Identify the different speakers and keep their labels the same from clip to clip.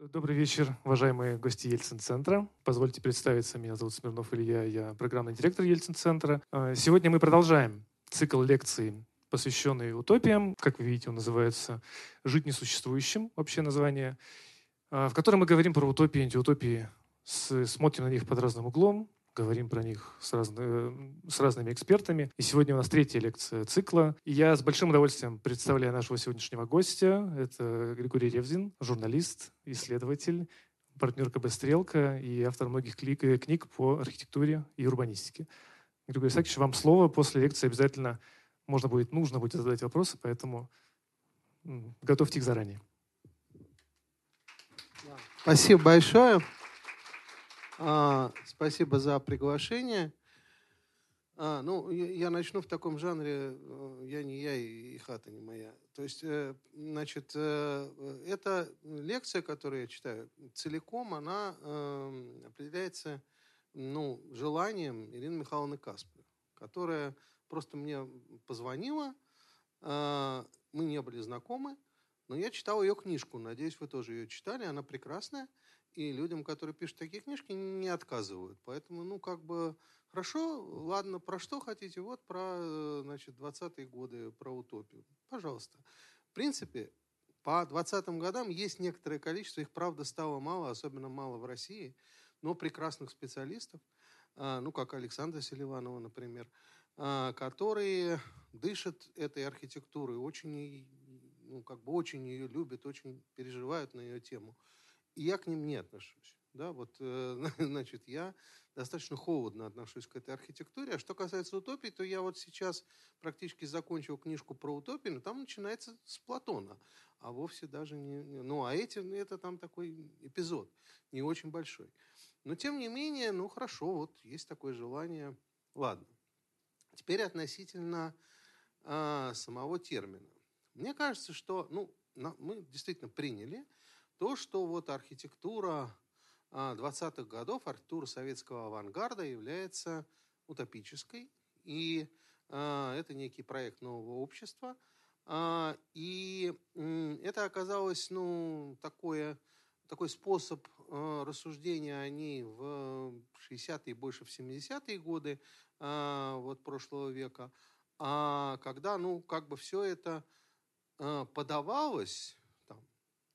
Speaker 1: Добрый вечер, уважаемые гости Ельцин-центра. Позвольте представиться, меня зовут Смирнов Илья, я программный директор Ельцин-центра. А, сегодня мы продолжаем цикл лекций, посвященный утопиям. Как вы видите, он называется «Жить несуществующим», общее название, а, в котором мы говорим про утопии и антиутопии, смотрим на них под разным углом, говорим про них с, разно, с разными экспертами. И сегодня у нас третья лекция цикла. И я с большим удовольствием представляю нашего сегодняшнего гостя. Это Григорий Ревзин, журналист, исследователь, партнер КБ «Стрелка» и автор многих книг по архитектуре и урбанистике. Григорий Исаакович, вам слово. После лекции обязательно можно будет, нужно будет задать вопросы, поэтому готовьте их заранее.
Speaker 2: Спасибо большое. А, спасибо за приглашение. А, ну, я, начну в таком жанре э, «Я не я и, и хата не моя». То есть, э, значит, э, эта лекция, которую я читаю, целиком она э, определяется ну, желанием Ирины Михайловны Каспер, которая просто мне позвонила, мы не были знакомы, но я читал ее книжку, надеюсь, вы тоже ее читали, она прекрасная – и людям, которые пишут такие книжки, не отказывают. Поэтому, ну, как бы, хорошо, ладно, про что хотите? Вот про, э, значит, 20-е годы, про утопию. Пожалуйста. В принципе, по 20-м годам есть некоторое количество, их, правда, стало мало, особенно мало в России, но прекрасных специалистов, а, ну, как Александра Селиванова, например, а, которые дышат этой архитектурой, очень, ну, как бы очень ее любят, очень переживают на ее тему и я к ним не отношусь. Да, вот, э, значит, я достаточно холодно отношусь к этой архитектуре. А что касается утопии, то я вот сейчас практически закончил книжку про утопию, но там начинается с Платона, а вовсе даже не... Ну, а эти, это там такой эпизод, не очень большой. Но, тем не менее, ну, хорошо, вот есть такое желание. Ладно. Теперь относительно э, самого термина. Мне кажется, что, ну, на, мы действительно приняли, то, что вот архитектура 20-х а, годов, архитектура советского авангарда является утопической, и э, это некий проект нового общества. Э, и это оказалось ну, такое, такой способ рассуждения о ней в 60-е и больше в 70-е годы вот, прошлого века, а когда ну, как бы все это подавалось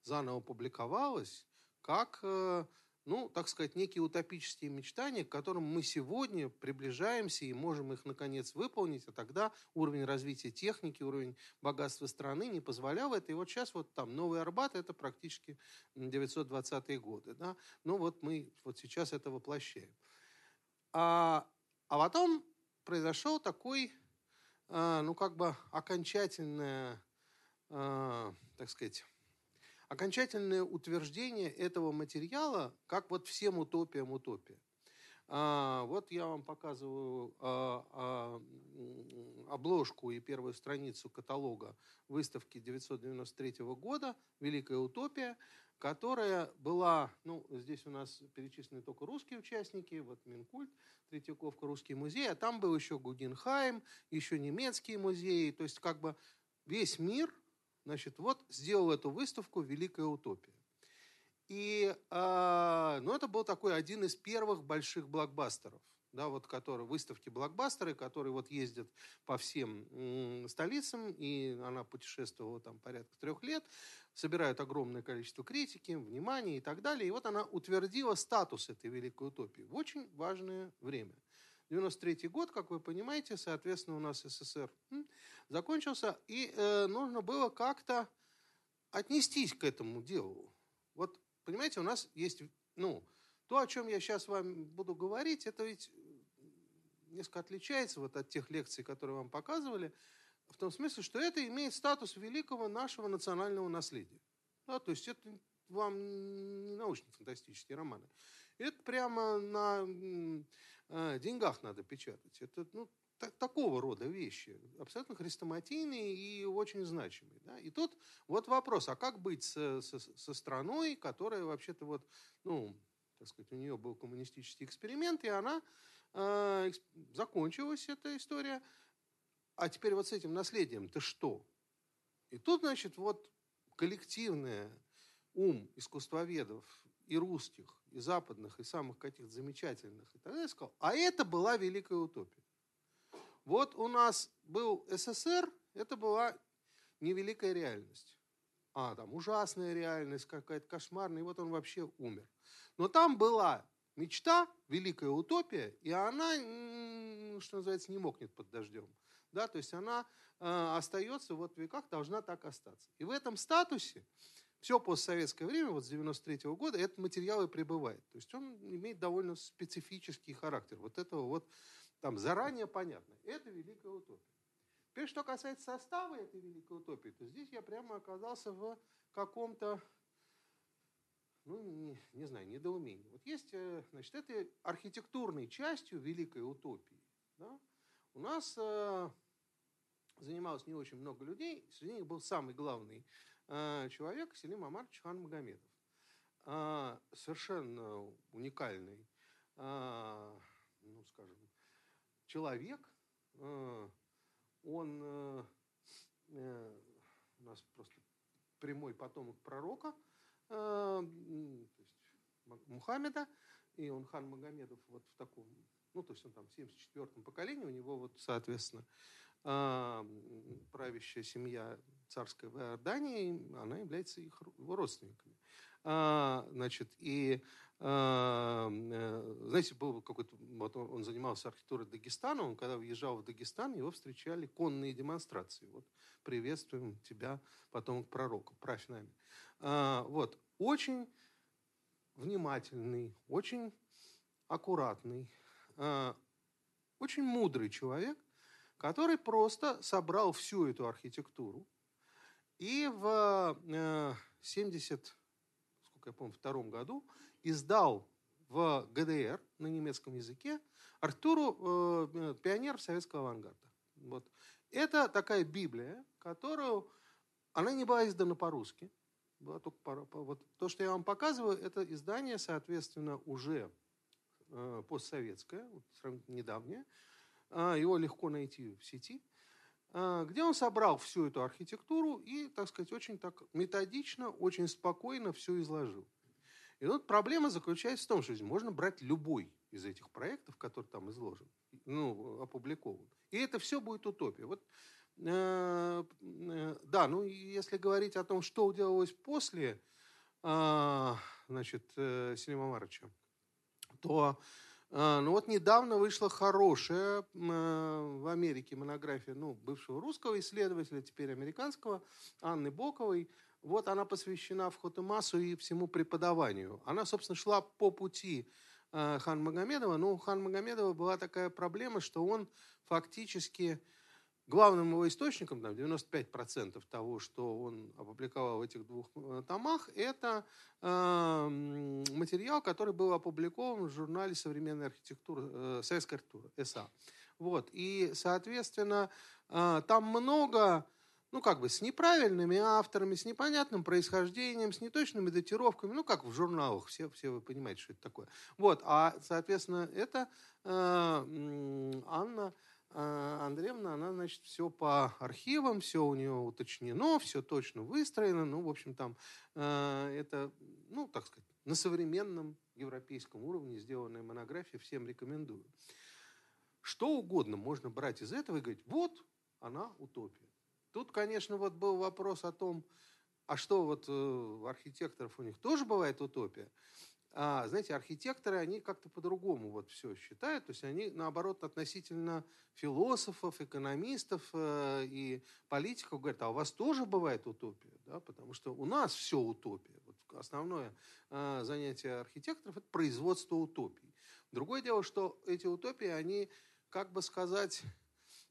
Speaker 2: заново публиковалось как, э, ну, так сказать, некие утопические мечтания, к которым мы сегодня приближаемся и можем их, наконец, выполнить, а тогда уровень развития техники, уровень богатства страны не позволял это. И вот сейчас вот там Новый Арбат – это практически 920-е годы. Да? Ну вот мы вот сейчас это воплощаем. А, а потом произошел такой, а, ну, как бы окончательное, а, так сказать, окончательное утверждение этого материала, как вот всем утопиям утопия. А, вот я вам показываю а, а, обложку и первую страницу каталога выставки 1993 года «Великая утопия», которая была, ну, здесь у нас перечислены только русские участники, вот Минкульт, Третьяковка, Русский музей, а там был еще Гугенхайм, еще немецкие музеи, то есть как бы весь мир – Значит, вот сделал эту выставку «Великая утопия». И э, ну, это был такой один из первых больших блокбастеров, да, вот которые, выставки блокбастеры, которые вот ездят по всем м, столицам, и она путешествовала там порядка трех лет, собирают огромное количество критики, внимания и так далее. И вот она утвердила статус этой великой утопии в очень важное время. 93 год, как вы понимаете, соответственно, у нас СССР закончился, и э, нужно было как-то отнестись к этому делу. Вот, понимаете, у нас есть, ну, то, о чем я сейчас вам буду говорить, это ведь несколько отличается вот от тех лекций, которые вам показывали, в том смысле, что это имеет статус великого нашего национального наследия. Да, то есть это вам не научно-фантастические романы. Это прямо на э, деньгах надо печатать. Это ну, так, такого рода вещи, абсолютно хрестоматийные и очень значимые. Да? И тут вот вопрос, а как быть со, со, со страной, которая вообще-то вот, ну, так сказать, у нее был коммунистический эксперимент, и она э, закончилась, эта история. А теперь вот с этим наследием ты что? И тут, значит, вот коллективное ум искусствоведов и русских, и западных, и самых каких-то замечательных, и так далее, сказал, а это была великая утопия. Вот у нас был СССР, это была невеликая реальность. А, там ужасная реальность, какая-то кошмарная, и вот он вообще умер. Но там была мечта, великая утопия, и она, что называется, не мокнет под дождем. Да, то есть она э, остается вот в веках, должна так остаться. И в этом статусе все постсоветское время, вот с 93 -го года, этот материал и пребывает. То есть он имеет довольно специфический характер. Вот этого вот там заранее понятно. Это великая утопия. Теперь, что касается состава этой великой утопии, то здесь я прямо оказался в каком-то, ну, не, не знаю, недоумении. Вот есть, э, значит, этой архитектурной частью великой утопии. Да, у нас э, занималось не очень много людей, среди них был самый главный человек Селим Амарович Хан Магомедов. А, совершенно уникальный, а, ну, скажем, человек. Он э, у нас просто прямой потомок пророка, то есть Мухаммеда, и он хан Магомедов вот в таком, ну, то есть он там в 74-м поколении, у него вот, соответственно, правящая семья царской Иордании, она является их его родственниками. А, значит, и а, э, знаете, был какой-то, вот он, он занимался архитектурой Дагестана, он когда въезжал в Дагестан, его встречали конные демонстрации. Вот, приветствуем тебя, потом к пророку, правь нами. А, вот, очень внимательный, очень аккуратный, а, очень мудрый человек, который просто собрал всю эту архитектуру и в 70, э, сколько я помню, втором году издал в ГДР на немецком языке Артуру э, «Пионер советского авангарда». Вот. Это такая Библия, которую... Она не была издана по-русски. Была только по, по, вот то, что я вам показываю, это издание, соответственно, уже э, постсоветское, вот, недавнее. Э, его легко найти в сети. А, где он собрал всю эту архитектуру и, так сказать, очень так методично, очень спокойно все изложил. И вот проблема заключается в том, что можно брать любой из этих проектов, который там изложен, ну, опубликован. И это все будет утопия. Вот, э, э, да, ну, если говорить о том, что делалось после э, значит, э, Селима Марыча, то а, ну вот недавно вышла хорошая э, в Америке монография ну, бывшего русского исследователя, теперь американского, Анны Боковой. Вот она посвящена вход и массу и всему преподаванию. Она, собственно, шла по пути э, Хан Магомедова, но у Хан Магомедова была такая проблема, что он фактически Главным его источником, там, 95% того, что он опубликовал в этих двух э, томах, это э, материал, который был опубликован в журнале «Современная архитектура», э, «Советская архитектура», СА. Вот. И, соответственно, э, там много ну, как бы с неправильными авторами, с непонятным происхождением, с неточными датировками, ну, как в журналах, все, все вы понимаете, что это такое. Вот, а, соответственно, это э, Анна Андреевна, она, значит, все по архивам, все у нее уточнено, все точно выстроено. Ну, в общем, там э, это, ну, так сказать, на современном европейском уровне сделанная монография, всем рекомендую. Что угодно можно брать из этого и говорить, вот она утопия. Тут, конечно, вот был вопрос о том, а что вот э, у архитекторов у них тоже бывает утопия? А, знаете, архитекторы, они как-то по-другому вот все считают. То есть они, наоборот, относительно философов, экономистов э, и политиков говорят, а у вас тоже бывает утопия? Да? Потому что у нас все утопия. Вот основное э, занятие архитекторов – это производство утопий. Другое дело, что эти утопии, они, как бы сказать,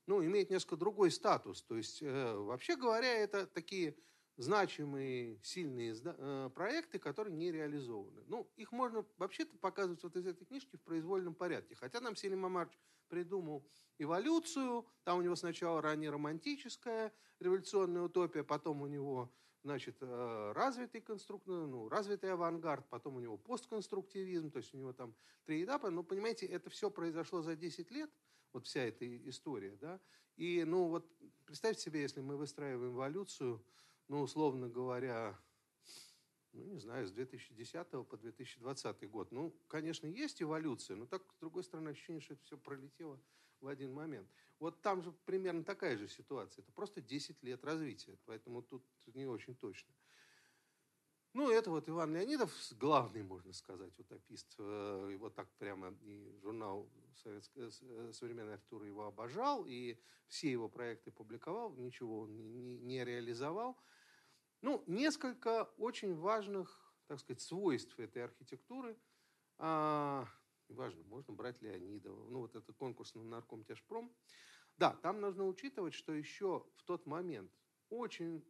Speaker 2: ну, имеют несколько другой статус. То есть, э, вообще говоря, это такие значимые, сильные э, проекты, которые не реализованы. Ну, их можно вообще-то показывать вот из этой книжки в произвольном порядке. Хотя нам Селим Амарович придумал эволюцию, там у него сначала ранее романтическая революционная утопия, потом у него значит, э, развитый, конструк... ну, развитый авангард, потом у него постконструктивизм, то есть у него там три этапа. Но, понимаете, это все произошло за 10 лет, вот вся эта история, да. И, ну, вот представьте себе, если мы выстраиваем эволюцию, ну, условно говоря, ну, не знаю, с 2010 по 2020 год. Ну, конечно, есть эволюция, но так, с другой стороны, ощущение, что это все пролетело в один момент. Вот там же примерно такая же ситуация. Это просто 10 лет развития, поэтому тут не очень точно. Ну, это вот Иван Леонидов, главный, можно сказать, утопист. Э, его так прямо и журнал Советская, э, «Современная архитектура» его обожал, и все его проекты публиковал, ничего он не, не реализовал. Ну, несколько очень важных, так сказать, свойств этой архитектуры. А, важно, можно брать Леонидова. Ну, вот это конкурс на наркомтяжпром. Да, там нужно учитывать, что еще в тот момент очень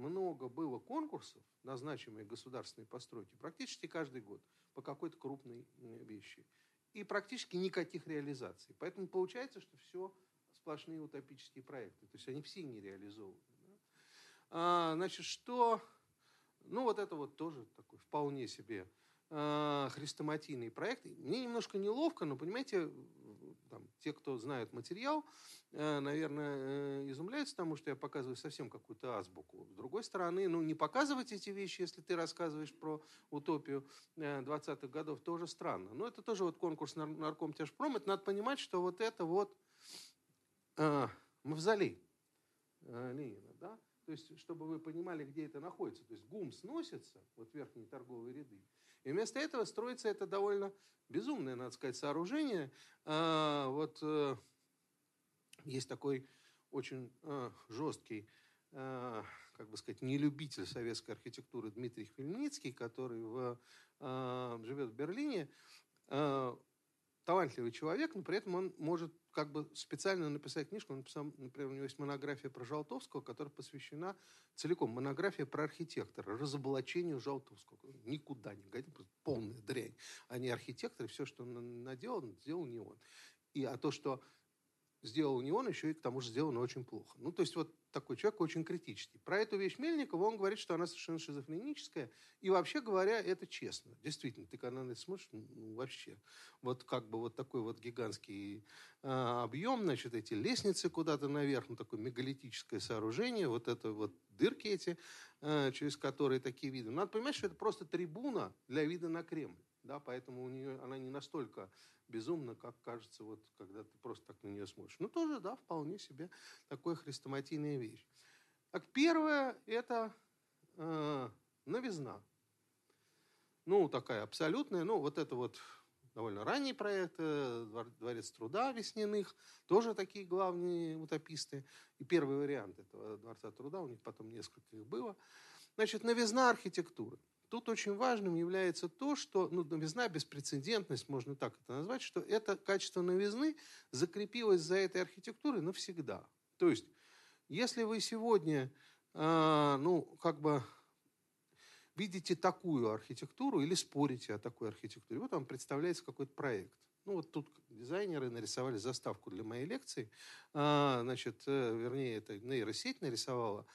Speaker 2: много было конкурсов на значимые государственные постройки практически каждый год по какой-то крупной вещи. И практически никаких реализаций. Поэтому получается, что все сплошные утопические проекты. То есть они все не реализованы. Да? А, значит, что... Ну, вот это вот тоже такой вполне себе а, хрестоматийный проект. Мне немножко неловко, но, понимаете, там, те, кто знают материал, э, наверное, э, изумляются тому, что я показываю совсем какую-то азбуку. С другой стороны, ну, не показывать эти вещи, если ты рассказываешь про утопию 20-х э, годов, тоже странно. Но это тоже вот конкурс нарком тяжпром. Это надо понимать, что вот это вот э, мавзолей Ленина, да? То есть, чтобы вы понимали, где это находится. То есть ГУМ сносится, вот верхние торговые ряды, и вместо этого строится это довольно безумное, надо сказать, сооружение. А, вот э, есть такой очень э, жесткий, э, как бы сказать, нелюбитель советской архитектуры Дмитрий Хмельницкий, который в, живет в Берлине талантливый человек, но при этом он может как бы специально написать книжку. Он написал, например, у него есть монография про Жалтовского, которая посвящена целиком. Монография про архитектора, разоблачению Жалтовского. Никуда не годится, полная дрянь. Они архитекторы, все, что он наделал, сделал не он. И, а то, что сделал не он, еще и к тому же сделано очень плохо. Ну, то есть вот такой человек очень критический. Про эту вещь Мельникова он говорит, что она совершенно шизофреническая. И вообще говоря, это честно. Действительно, ты когда на это смотришь, ну, вообще. Вот как бы вот такой вот гигантский э, объем, значит, эти лестницы куда-то наверх, ну, такое мегалитическое сооружение, вот это вот дырки эти, э, через которые такие виды. Надо понимать, что это просто трибуна для вида на Кремль. Да, поэтому у нее, она не настолько безумно, как кажется, вот, когда ты просто так на нее смотришь. Ну, тоже, да, вполне себе такая хрестоматийная вещь. Так, первое – это э, новизна. Ну, такая абсолютная. Ну, вот это вот довольно ранний проект, э, Дворец труда Весняных, тоже такие главные утописты. И первый вариант этого Дворца труда, у них потом несколько их было. Значит, новизна архитектуры. Тут очень важным является то, что ну, новизна, беспрецедентность, можно так это назвать, что это качество новизны закрепилось за этой архитектурой навсегда. То есть, если вы сегодня, э, ну, как бы видите такую архитектуру или спорите о такой архитектуре, вот вам представляется какой-то проект. Ну, вот тут дизайнеры нарисовали заставку для моей лекции. А, значит, э, вернее, это нейросеть нарисовала.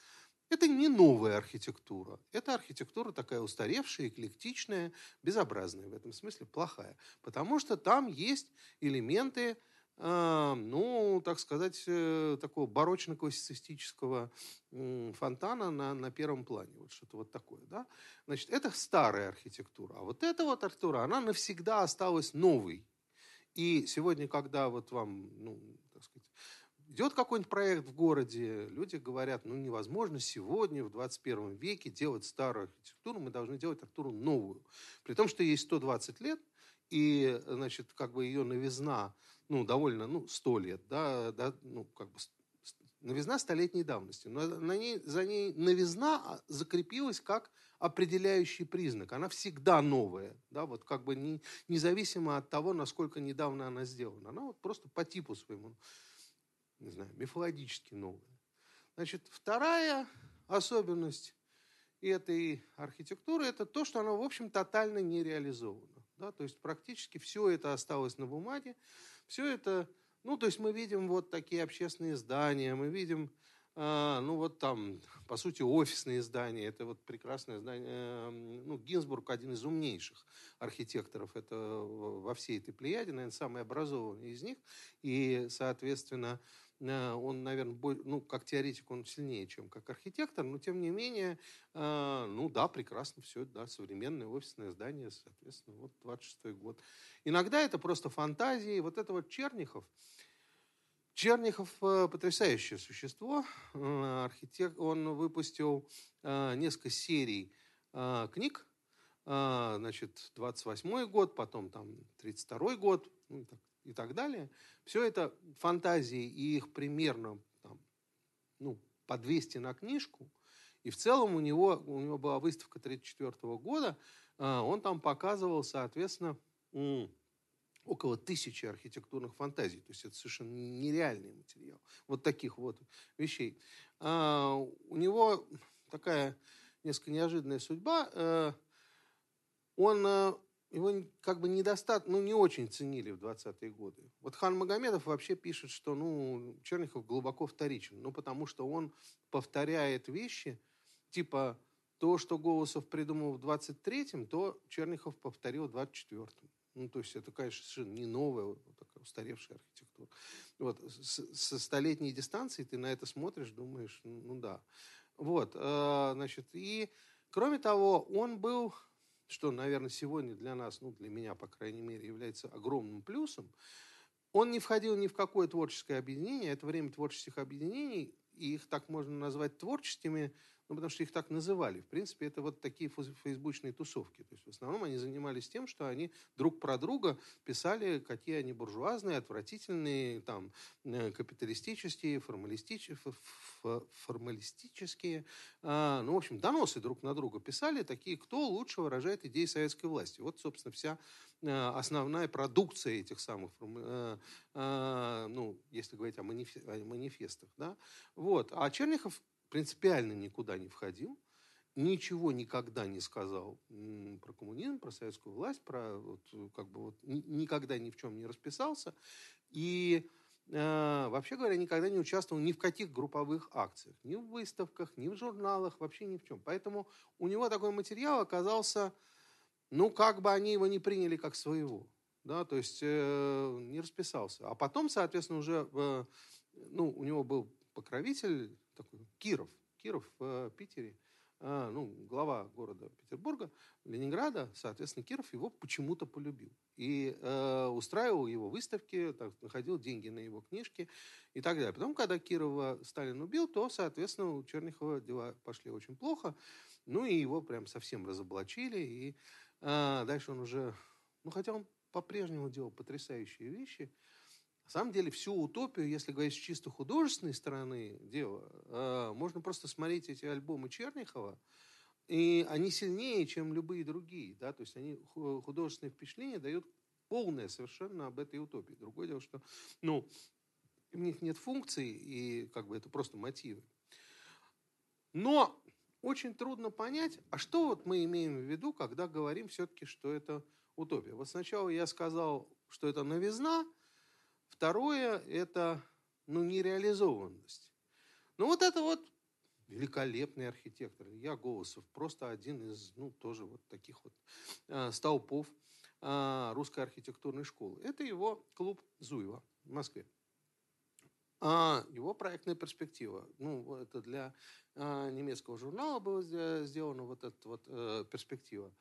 Speaker 2: Это не новая архитектура. Это архитектура такая устаревшая, эклектичная, безобразная в этом смысле, плохая. Потому что там есть элементы, э, ну, так сказать, э, такого барочно-классицистического э, фонтана на, на первом плане. Вот что-то вот такое, да? Значит, это старая архитектура. А вот эта вот архитектура, она навсегда осталась новой. И сегодня, когда вот вам, ну, так сказать, идет какой-нибудь проект в городе, люди говорят, ну невозможно сегодня, в 21 веке, делать старую архитектуру, мы должны делать архитектуру новую. При том, что ей 120 лет, и, значит, как бы ее новизна, ну, довольно, ну, 100 лет, да, да ну, как бы новизна столетней давности. Но на ней, за ней новизна а, закрепилась как определяющий признак. Она всегда новая, да, вот как бы не, независимо от того, насколько недавно она сделана. Она вот просто по типу своему не знаю, мифологически новое. Значит, вторая особенность этой архитектуры – это то, что она, в общем, тотально не реализована. Да? То есть практически все это осталось на бумаге. Все это, ну, то есть мы видим вот такие общественные здания, мы видим, э, ну, вот там, по сути, офисные здания. Это вот прекрасное здание. Э, ну, Гинзбург один из умнейших архитекторов. Это во всей этой плеяде, наверное, самый образованный из них. И, соответственно, он, наверное, ну, как теоретик он сильнее, чем как архитектор, но тем не менее, э, ну да, прекрасно все, да, современное офисное здание, соответственно, вот 26 год. Иногда это просто фантазии. Вот это вот Чернихов, Чернихов э, потрясающее существо. Архитект, он выпустил несколько серий книг, значит, 28 год, потом там 32 год, ну, так и так далее. Все это фантазии, и их примерно там, ну, по 200 на книжку. И в целом у него, у него была выставка 1934 года, а, он там показывал, соответственно, около тысячи архитектурных фантазий. То есть это совершенно нереальный материал. Вот таких вот вещей. А, у него такая несколько неожиданная судьба. Э, он э, его как бы недостаточно, ну, не очень ценили в 20-е годы. Вот Хан Магомедов вообще пишет, что, ну, Черняхов глубоко вторичен. Ну, потому что он повторяет вещи, типа, то, что Голосов придумал в 23-м, то Черняхов повторил в 24-м. Ну, то есть это, конечно, совершенно не новая, вот такая устаревшая архитектура. Вот, с, со столетней дистанции ты на это смотришь, думаешь, ну, ну да. Вот, э, значит, и, кроме того, он был что, наверное, сегодня для нас, ну, для меня, по крайней мере, является огромным плюсом, он не входил ни в какое творческое объединение. Это время творческих объединений, и их так можно назвать творческими, ну, потому что их так называли. В принципе, это вот такие фейсбучные тусовки. То есть, в основном они занимались тем, что они друг про друга писали, какие они буржуазные, отвратительные, там, э, капиталистические, формалистические, формалистические ну, в общем, доносы друг на друга писали, такие, кто лучше выражает идеи советской власти. Вот, собственно, вся э, основная продукция этих самых, э, ну, если говорить о манифестах, да, вот. А Черняхов принципиально никуда не входил, ничего никогда не сказал про коммунизм, про советскую власть, про вот, как бы вот никогда ни в чем не расписался и э, вообще говоря никогда не участвовал ни в каких групповых акциях, ни в выставках, ни в журналах, вообще ни в чем. Поэтому у него такой материал оказался, ну как бы они его не приняли как своего, да, то есть э, не расписался. А потом, соответственно, уже э, ну у него был покровитель такой Киров, Киров в э, Питере, а, ну, глава города Петербурга, Ленинграда, соответственно, Киров его почему-то полюбил. И э, устраивал его выставки, так, находил деньги на его книжки и так далее. Потом, когда Кирова Сталин убил, то, соответственно, у Черняхова дела пошли очень плохо. Ну, и его прям совсем разоблачили. И э, дальше он уже... Ну, хотя он по-прежнему делал потрясающие вещи. На самом деле всю утопию, если говорить с чисто художественной стороны дела, э, можно просто смотреть эти альбомы Черняхова, и они сильнее, чем любые другие. Да? То есть они художественное впечатление дают полное совершенно об этой утопии. Другое дело, что ну, в них нет функций, и как бы это просто мотивы. Но очень трудно понять, а что вот мы имеем в виду, когда говорим все-таки, что это утопия. Вот сначала я сказал, что это новизна, Второе – это ну, нереализованность. Ну, вот это вот великолепный архитектор. Я Голосов, просто один из, ну, тоже вот таких вот э, столпов э, русской архитектурной школы. Это его клуб Зуева в Москве. А его проектная перспектива. Ну, это для э, немецкого журнала было сделано вот эта вот э, перспектива.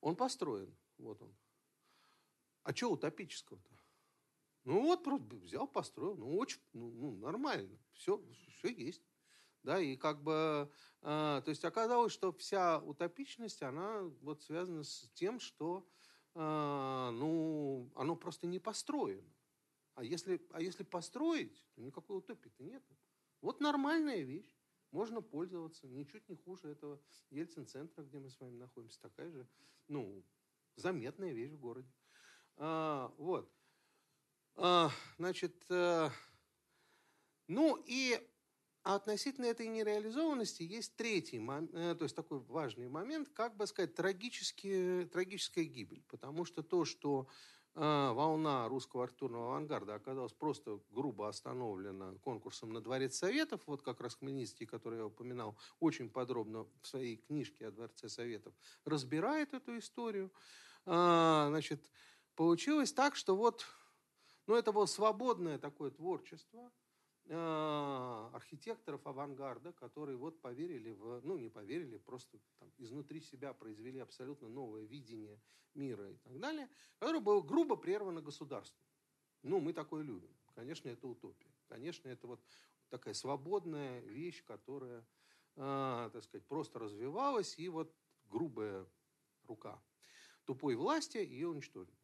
Speaker 2: Он построен, вот он. А что утопического-то? Ну вот, просто взял, построил. Ну, очень, ну, ну нормально. Все, все есть. Да, и как бы, э, то есть оказалось, что вся утопичность, она вот связана с тем, что, э, ну, оно просто не построено. А если, а если построить, то никакой утопии-то нет. Вот нормальная вещь. Можно пользоваться, ничуть не хуже этого Ельцин-центра, где мы с вами находимся. Такая же, ну, заметная вещь в городе. А, вот. А, значит, э, ну и относительно этой нереализованности есть третий, э, то есть такой важный момент, как бы сказать, трагический, трагическая гибель. Потому что то, что э, волна русского архитектурного авангарда оказалась просто грубо остановлена конкурсом на Дворец Советов, вот как раз Хмельницкий, который я упоминал, очень подробно в своей книжке о Дворце Советов разбирает эту историю. А, значит, получилось так, что вот но это было свободное такое творчество. э, архитекторов авангарда, которые вот поверили в, ну не поверили, просто там, изнутри себя произвели абсолютно новое видение мира и так далее, которое было грубо прервано государством. Ну, мы такое любим. Конечно, это утопия. Конечно, это вот такая свободная вещь, которая, э, так сказать, просто развивалась, и вот грубая рука тупой власти ее уничтожила.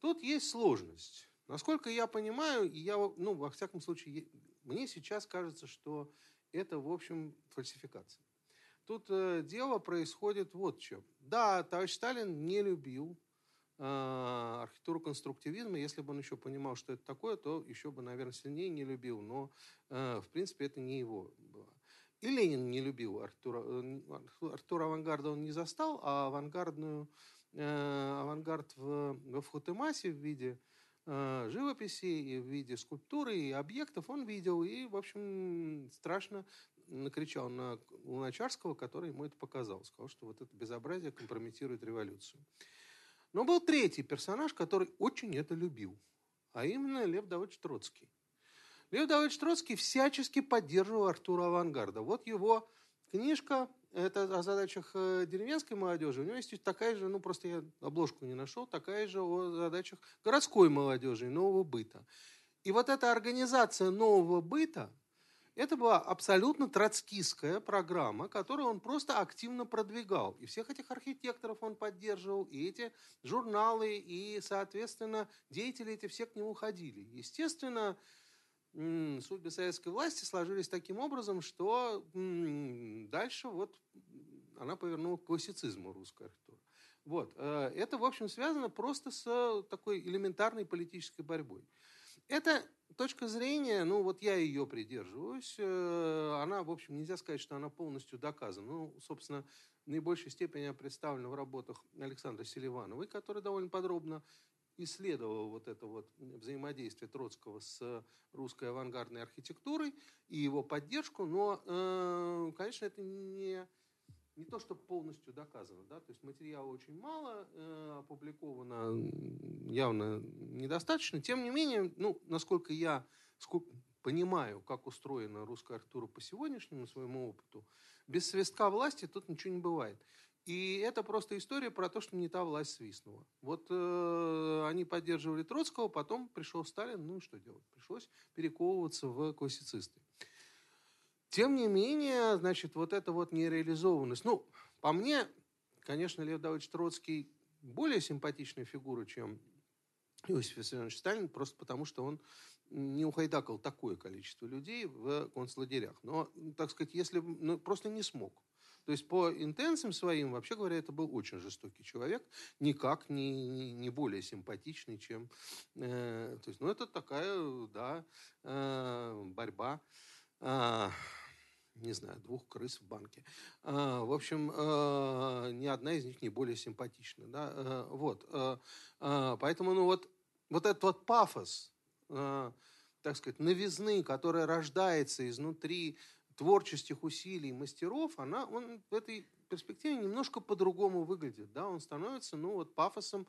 Speaker 2: Тут есть сложность. Насколько я понимаю, я, ну, во всяком случае, мне сейчас кажется, что это, в общем, фальсификация. Тут э, дело происходит вот чем. Да, товарищ Сталин не любил э, архитектуру конструктивизма. Если бы он еще понимал, что это такое, то еще бы, наверное, сильнее не любил. Но, э, в принципе, это не его было. И Ленин не любил архитектуру. Э, архитектуру авангарда он не застал, а авангардную, э, авангард в, в Футемасе в виде живописи, и в виде скульптуры, и объектов он видел. И, в общем, страшно накричал на Луначарского, который ему это показал. Сказал, что вот это безобразие компрометирует революцию. Но был третий персонаж, который очень это любил. А именно Лев Давыдович Троцкий. Лев Давыдович Троцкий всячески поддерживал Артура Авангарда. Вот его книжка это о задачах э, деревенской молодежи. У него есть такая же, ну просто я обложку не нашел, такая же о задачах городской молодежи, нового быта. И вот эта организация нового быта, это была абсолютно троцкистская программа, которую он просто активно продвигал. И всех этих архитекторов он поддерживал, и эти журналы, и, соответственно, деятели эти все к нему ходили. Естественно, судьбы советской власти сложились таким образом, что дальше вот она повернула к классицизму русской архитектуры. Вот. Э, это, в общем, связано просто с такой элементарной политической борьбой. Эта точка зрения, ну вот я ее придерживаюсь, э, она, в общем, нельзя сказать, что она полностью доказана. Ну, собственно, в наибольшей степени она представлена в работах Александра Селивановой, который довольно подробно исследовал вот это вот взаимодействие Троцкого с русской авангардной архитектурой и его поддержку, но, э, конечно, это не, не то, что полностью доказано. Да? То есть материала очень мало, э, опубликовано явно недостаточно. Тем не менее, ну, насколько я сколько, понимаю, как устроена русская архитектура по сегодняшнему своему опыту, без свистка власти тут ничего не бывает. И это просто история про то, что не та власть свистнула. Вот э, они поддерживали Троцкого, потом пришел Сталин, ну и что делать? Пришлось перековываться в классицисты. Тем не менее, значит, вот эта вот нереализованность. Ну, по мне, конечно, Лев Давыдович Троцкий более симпатичная фигура, чем Иосиф Виссарионович Сталин, просто потому что он не ухайдакал такое количество людей в концлагерях. Но, так сказать, если ну, просто не смог. То есть по интенциям своим, вообще говоря, это был очень жестокий человек, никак не, не более симпатичный, чем... Э, то есть, ну, это такая, да, э, борьба... Э, не знаю, двух крыс в банке. Э, в общем, э, ни одна из них не более симпатична. Да? Э, вот. Поэтому, ну вот, вот этот вот пафос, так сказать, новизны, которая рождается изнутри творческих усилий мастеров, она, он в этой перспективе немножко по-другому выглядит. Да? Он становится ну, вот, пафосом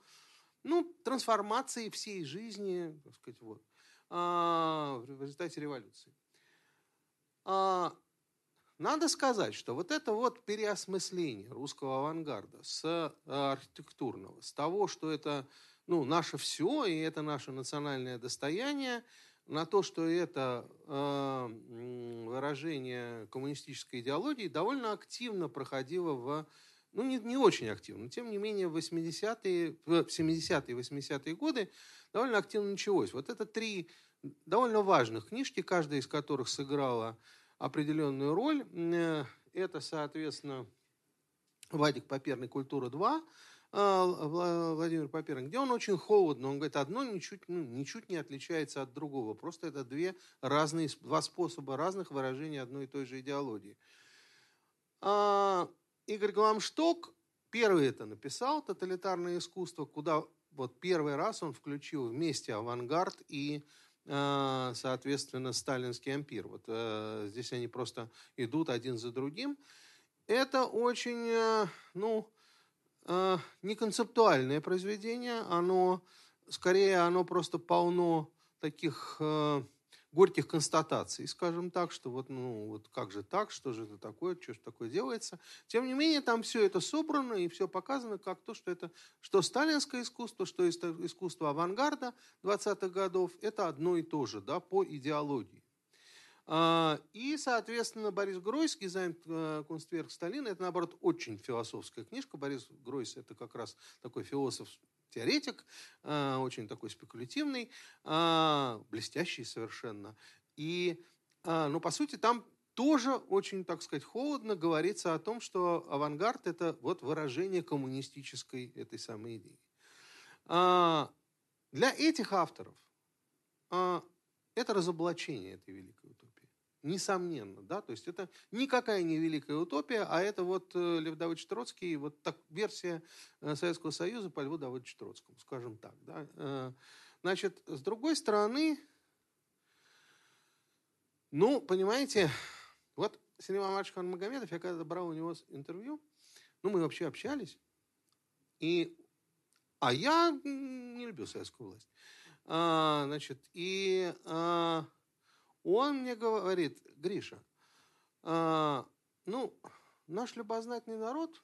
Speaker 2: ну, трансформации всей жизни так сказать, вот, а, в результате революции. А, надо сказать, что вот это вот переосмысление русского авангарда с а, архитектурного, с того, что это ну, наше все, и это наше национальное достояние, на то, что это э, выражение коммунистической идеологии довольно активно проходило в ну, не, не очень активно, тем не менее, в 80-е, в 70-е, 80-е годы довольно активно началось. Вот это три довольно важных книжки, каждая из которых сыграла определенную роль. Э, это, соответственно, Вадик Паперный «Культура-2», а, Владимир Паперин, где он очень холодно. Он говорит, одно ничуть, ну, ничуть не отличается от другого. Просто это две разные, два способа разных выражений одной и той же идеологии. А, Игорь Гламшток первый это написал, «Тоталитарное искусство», куда вот первый раз он включил вместе авангард и а, соответственно, сталинский ампир. Вот э, здесь они просто идут один за другим. Это очень, э, ну, э, не концептуальное произведение, оно скорее оно просто полно таких э, горьких констатаций, скажем так, что вот, ну, вот как же так, что же это такое, что же такое делается. Тем не менее, там все это собрано и все показано как то, что это, что сталинское искусство, что искусство авангарда 20-х годов, это одно и то же, да, по идеологии. А, и, соответственно, Борис Гройс, «Гизайн э, Кунстверк Сталина», это, наоборот, очень философская книжка. Борис Гройс – это как раз такой философ теоретик, а, очень такой спекулятивный, а, блестящий совершенно. И, ну, по сути, там тоже очень, так сказать, холодно говорится о том, что авангард – это вот выражение коммунистической этой самой идеи. Для этих авторов это разоблачение этой великой. Несомненно, да, то есть это никакая не великая утопия, а это вот э, Лев Давыдович Троцкий, вот так, версия э, Советского Союза по Льву Давыдовичу Троцкому, скажем так, да. Э, значит, с другой стороны, ну, понимаете, вот Селим Амадович Магомедов, я когда брал у него интервью, ну, мы вообще общались, и, а я не любил советскую власть. А, значит, и а, он мне говорит, Гриша, а, ну, наш любознательный народ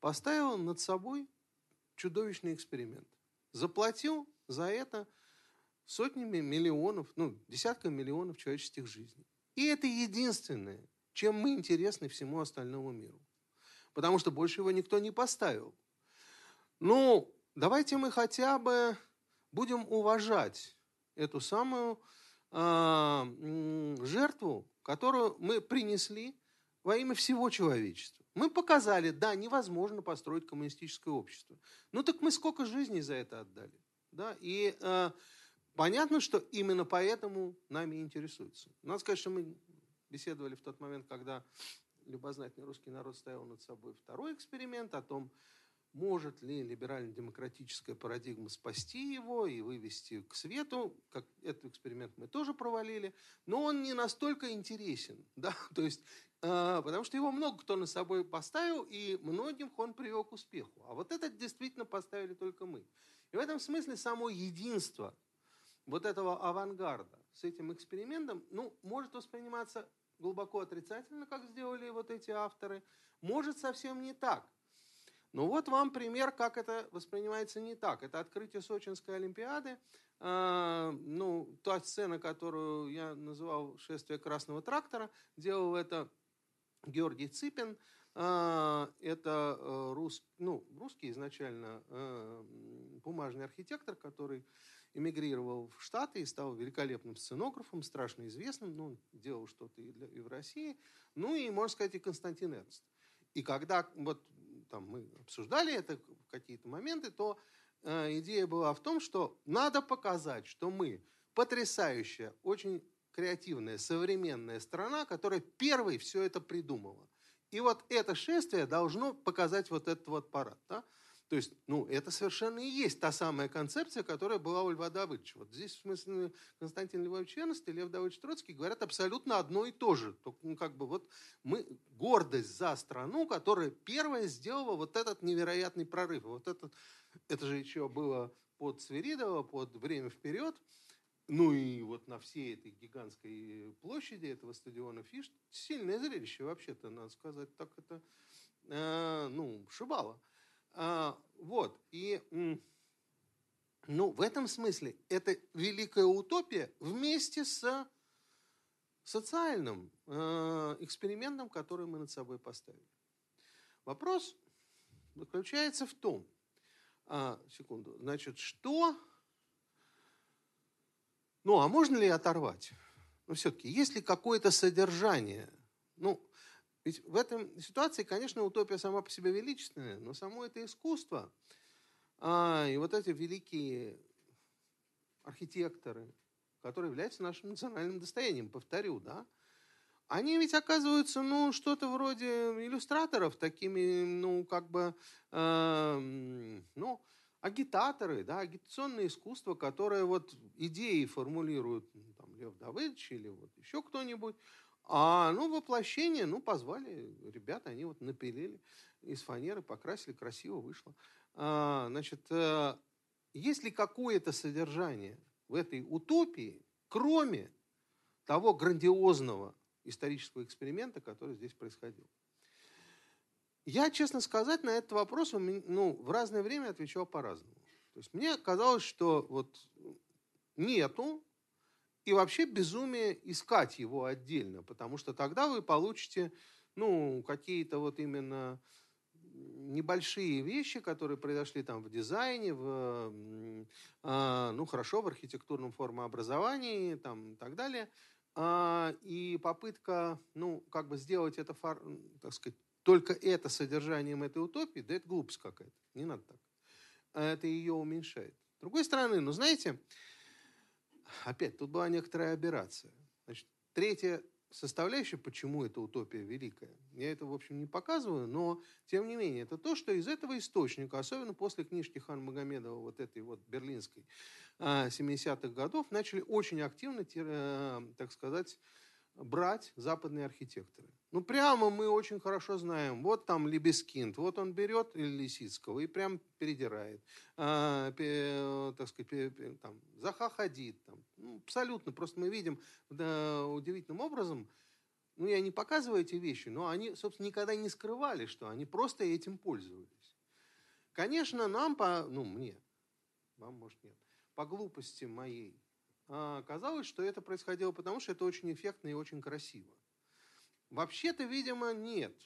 Speaker 2: поставил над собой чудовищный эксперимент. Заплатил за это сотнями миллионов, ну, десятками миллионов человеческих жизней. И это единственное, чем мы интересны всему остальному миру. Потому что больше его никто не поставил. Ну, давайте мы хотя бы будем уважать эту самую э, жертву, которую мы принесли во имя всего человечества. Мы показали, да, невозможно построить коммунистическое общество. Ну так мы сколько жизней за это отдали. Да? И э, понятно, что именно поэтому нами интересуются. Надо сказать, что мы беседовали в тот момент, когда любознательный русский народ ставил над собой второй эксперимент о том, может ли либерально-демократическая парадигма спасти его и вывести к свету? Как этот эксперимент мы тоже провалили, но он не настолько интересен, да, то есть, э, потому что его много кто на собой поставил, и многим он привел к успеху. А вот этот действительно поставили только мы. И в этом смысле само единство вот этого авангарда с этим экспериментом, ну, может восприниматься глубоко отрицательно, как сделали вот эти авторы, может совсем не так – ну вот вам пример, как это воспринимается не так. Это открытие Сочинской Олимпиады. Э, ну, та сцена, которую я называл «Шествие красного трактора», делал это Георгий Ципин. Э, это рус, ну, русский изначально э, бумажный архитектор, который эмигрировал в Штаты и стал великолепным сценографом, страшно известным. Ну, делал что-то и, для, и в России. Ну и, можно сказать, и Константин Эрнст. И когда вот там мы обсуждали это в какие-то моменты, то э, идея была в том, что надо показать, что мы потрясающая, очень креативная, современная страна, которая первой все это придумала. И вот это шествие должно показать вот этот вот парад. Да? То есть, ну, это совершенно и есть та самая концепция, которая была у Льва Давыдовича. Вот здесь, в смысле, Константин Львович Эрнст и Лев Давыдович Троцкий говорят абсолютно одно и то же. Только, ну, как бы вот мы гордость за страну, которая первая сделала вот этот невероятный прорыв. Вот этот, это же еще было под Свиридово, под «Время вперед», ну и вот на всей этой гигантской площади этого стадиона Фиш сильное зрелище вообще-то, надо сказать, так это, э, ну, шибало. А, вот. И ну, в этом смысле это великая утопия вместе с социальным э, экспериментом, который мы над собой поставили. Вопрос заключается в том, а, секунду, значит, что, ну, а можно ли оторвать? Ну, все-таки, есть ли какое-то содержание? Ну, ведь в этой ситуации, конечно, утопия сама по себе величественная, но само это искусство, а, и вот эти великие архитекторы, которые являются нашим национальным достоянием, повторю, да, они ведь оказываются, ну, что-то вроде иллюстраторов, такими, ну, как бы, э, ну, агитаторы, да, агитационное искусство, которое вот идеи формулирует там, Лев Давыдович или вот еще кто-нибудь, а, ну, воплощение, ну, позвали ребята, они вот напилили из фанеры, покрасили, красиво вышло. А, значит, а, есть ли какое-то содержание в этой утопии, кроме того грандиозного исторического эксперимента, который здесь происходил. Я, честно сказать, на этот вопрос ну, в разное время отвечал по-разному. То есть мне казалось, что вот нету, и вообще безумие искать его отдельно, потому что тогда вы получите ну, какие-то вот именно небольшие вещи, которые произошли там в дизайне, в, э, ну, хорошо, в архитектурном формообразовании там, и так далее. Э, и попытка, ну, как бы сделать это, так сказать, только это содержанием этой утопии, да это глупость какая-то. Не надо так. Это ее уменьшает. С другой стороны, ну, знаете, опять, тут была некоторая операция. Значит, третья составляющая, почему эта утопия великая. Я это, в общем, не показываю, но, тем не менее, это то, что из этого источника, особенно после книжки Хан Магомедова, вот этой вот берлинской 70-х а, годов, начали очень активно, э, так сказать, брать западные архитекторы. Ну, прямо мы очень хорошо знаем. Вот там Либескинд, вот он берет Лисицкого и прям передирает. А, пе, так сказать, там, Заха Хадид. Там. Ну, абсолютно. Просто мы видим да, удивительным образом, ну, я не показываю эти вещи, но они, собственно, никогда не скрывали, что они просто этим пользовались. Конечно, нам, по, ну, мне, вам, может, нет, по глупости моей, казалось, что это происходило потому, что это очень эффектно и очень красиво. Вообще-то, видимо, нет,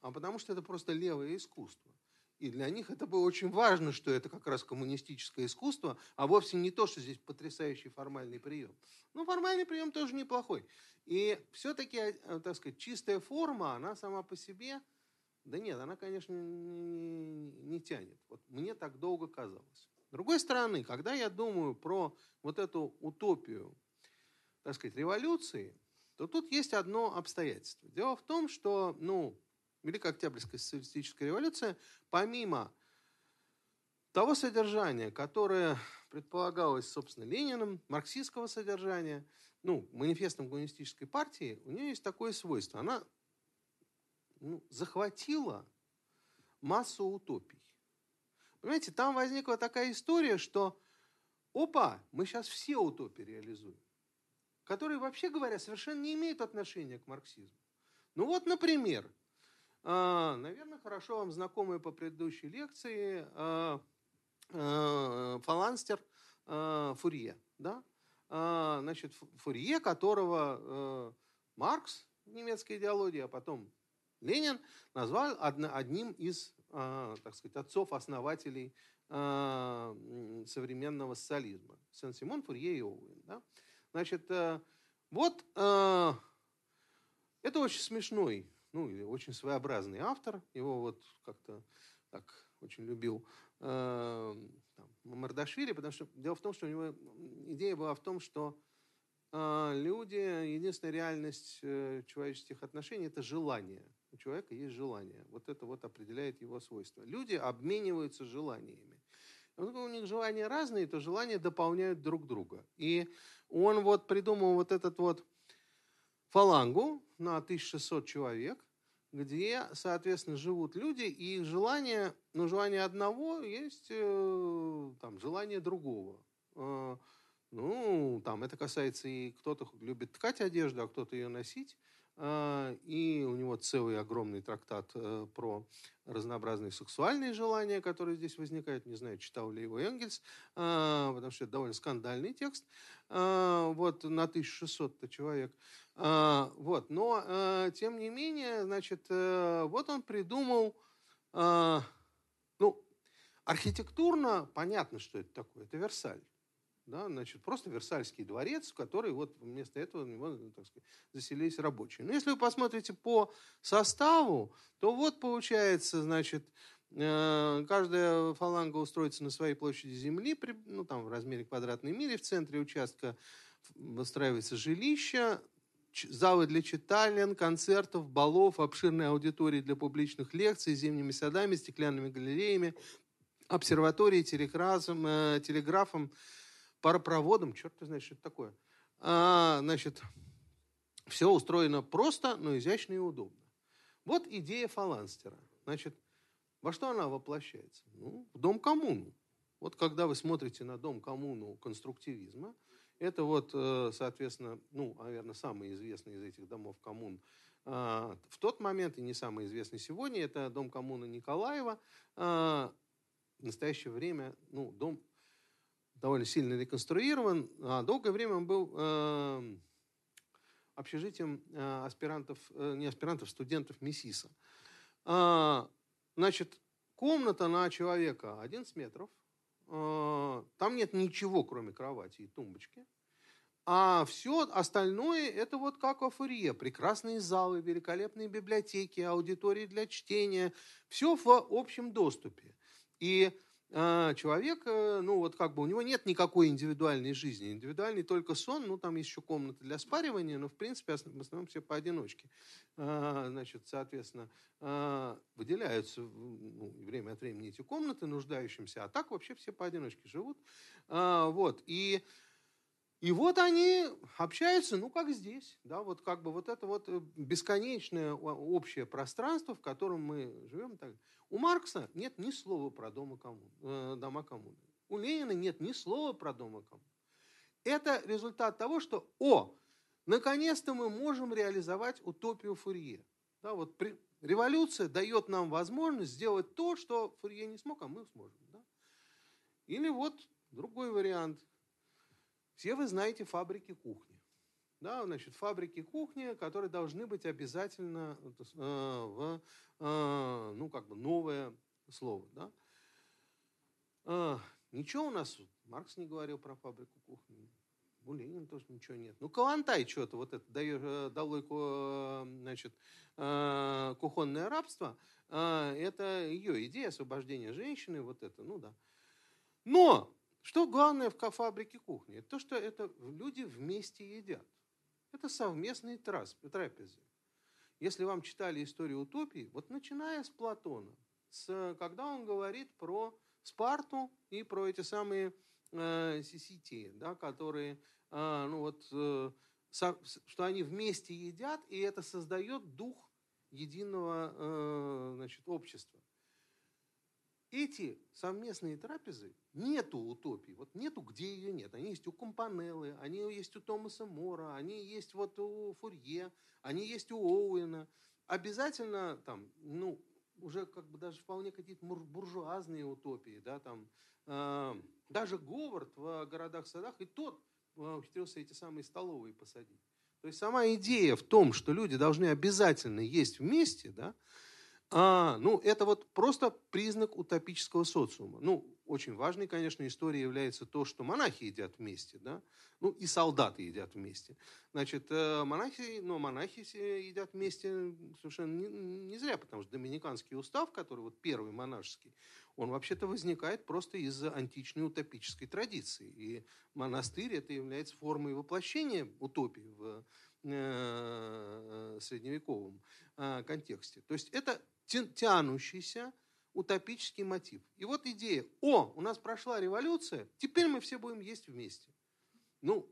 Speaker 2: а потому что это просто левое искусство. И для них это было очень важно, что это как раз коммунистическое искусство, а вовсе не то, что здесь потрясающий формальный прием. Ну, формальный прием тоже неплохой. И все-таки, э, так сказать, чистая форма, она сама по себе, да нет, она, конечно, не, не тянет. Вот мне так долго казалось. С другой стороны, когда я думаю про вот эту утопию, так сказать, революции, то тут есть одно обстоятельство. Дело в том, что ну, Великая Октябрьская социалистическая революция, помимо того содержания, которое предполагалось, собственно, Лениным, марксистского содержания, ну, манифестом коммунистической партии, у нее есть такое свойство. Она ну, захватила массу утопий. Понимаете, там возникла такая история, что опа, мы сейчас все утопии реализуем которые, вообще говоря, совершенно не имеют отношения к марксизму. Ну вот, например, а, наверное, хорошо вам знакомые по предыдущей лекции а, а, фаланстер Фурье. Да? Значит, Фурье, которого Маркс в немецкой идеологии, а потом Ленин назвал одним из, так сказать, отцов-основателей современного социализма. Сен-Симон, Фурье и Оуэн. Да? Значит, э, вот э, это очень смешной, ну, или очень своеобразный автор. Его вот как-то так очень любил э, там, Мардашвили, потому что дело в том, что у него идея была в том, что люди, единственная реальность человеческих отношений – это желание. У человека есть желание. Вот это вот определяет его свойства. Люди обмениваются желаниями. У них желания разные, то желания дополняют друг друга. И он вот придумал вот этот вот фалангу на 1600 человек, где, соответственно, живут люди, и их желание, ну, желание одного есть э, там, желание другого. Э, ну, там, это касается и кто-то любит ткать одежду, а кто-то ее носить. Э, и у него целый огромный трактат э, про разнообразные сексуальные желания, которые здесь возникают. Не знаю, читал ли его Энгельс, э, потому что это довольно скандальный текст. Вот на 1600 человек. Вот. Но, тем не менее, значит, вот он придумал, ну, архитектурно понятно, что это такое. Это Версаль. Да, значит, просто Версальский дворец, в который вот вместо этого него, так сказать, заселились рабочие. Но если вы посмотрите по составу, то вот получается, значит, э, каждая фаланга устроится на своей площади земли, ну, там, в размере квадратной мили, в центре участка выстраивается жилище, залы для читален, концертов, балов, обширные аудитории для публичных лекций, зимними садами, стеклянными галереями, телеграфом, э, телеграфом паропроводом, черт ты знаешь, что это такое. А, значит, все устроено просто, но изящно и удобно. Вот идея фаланстера. Значит, во что она воплощается? Ну, в дом-коммуну. Вот когда вы смотрите на дом-коммуну конструктивизма, Это вот, э, соответственно, ну, наверное, самый известный из этих домов коммун а, в тот момент, и не самый известный сегодня, это дом коммуны Николаева. А, в настоящее время, ну, дом довольно сильно реконструирован, а долгое время он был э, общежитием э, аспирантов, не аспирантов, студентов МИСИСа. Значит, комната на человека 11 метров. Там нет ничего, кроме кровати и тумбочки. А все остальное это вот как в Фурье. Прекрасные залы, великолепные библиотеки, аудитории для чтения. Все в общем доступе. И э, человек, э, ну вот как бы у него нет никакой индивидуальной жизни. Индивидуальный только сон, ну там еще комната для спаривания, но в принципе в основном все поодиночке. Э, значит, соответственно, э, выделяются ну, время от времени эти комнаты нуждающимся, а так вообще все поодиночке живут. Вот. И и вот они общаются, ну, как здесь, да, вот как бы вот это вот э, бесконечное общее пространство, в котором мы живем. Так. У Маркса нет ни слова про дома коммун, э, дома коммуны. У Ленина нет ни слова про дома коммун. Это результат того, что, о, наконец-то мы можем реализовать утопию Фурье. Да, вот при, революция дает нам возможность сделать то, что Фурье не смог, а мы сможем. Да? Или вот другой вариант – все вы знаете фабрики кухни. Да, значит, фабрики кухни, которые должны быть обязательно э, в, э, ну, как бы новое слово. Да? Э, ничего у нас, Маркс не говорил про фабрику кухни. У Ленина тоже ничего нет. Ну, Калантай что-то, вот это, э, долой, значит, э, кухонное рабство, э, это ее идея освобождения женщины, вот это, ну да. Но что главное в фабрике кухни? То, что это люди вместе едят. Это совместные трапезы. Если вам читали историю утопии, вот начиная с Платона, с, когда он говорит про Спарту и про эти самые э, сиситии, да, которые, э, ну вот, э, со, что они вместе едят, и это создает дух единого э, значит, общества эти совместные трапезы нету утопии. Вот нету, где ее нет. Они есть у Компанеллы, они есть у Томаса Мора, они есть вот у Фурье, они есть у Оуэна. Обязательно там, ну, уже как бы даже вполне какие-то буржуазные утопии, да, там, э, даже Говард в городах-садах и тот э, ухитрился эти самые столовые посадить. То есть сама идея в том, что люди должны обязательно есть вместе, да, а, ну, это вот просто признак утопического социума. Ну, очень важной, конечно, историей является то, что монахи едят вместе, да, ну, и солдаты едят вместе. Значит, э, монахи, ну, монахи едят вместе совершенно не, не зря, потому что доминиканский устав, который вот первый монашеский, он вообще-то возникает просто из античной утопической традиции. И монастырь это является формой воплощения утопии в э, средневековом э, контексте. То есть это тянущийся утопический мотив. И вот идея, о, у нас прошла революция, теперь мы все будем есть вместе. Ну,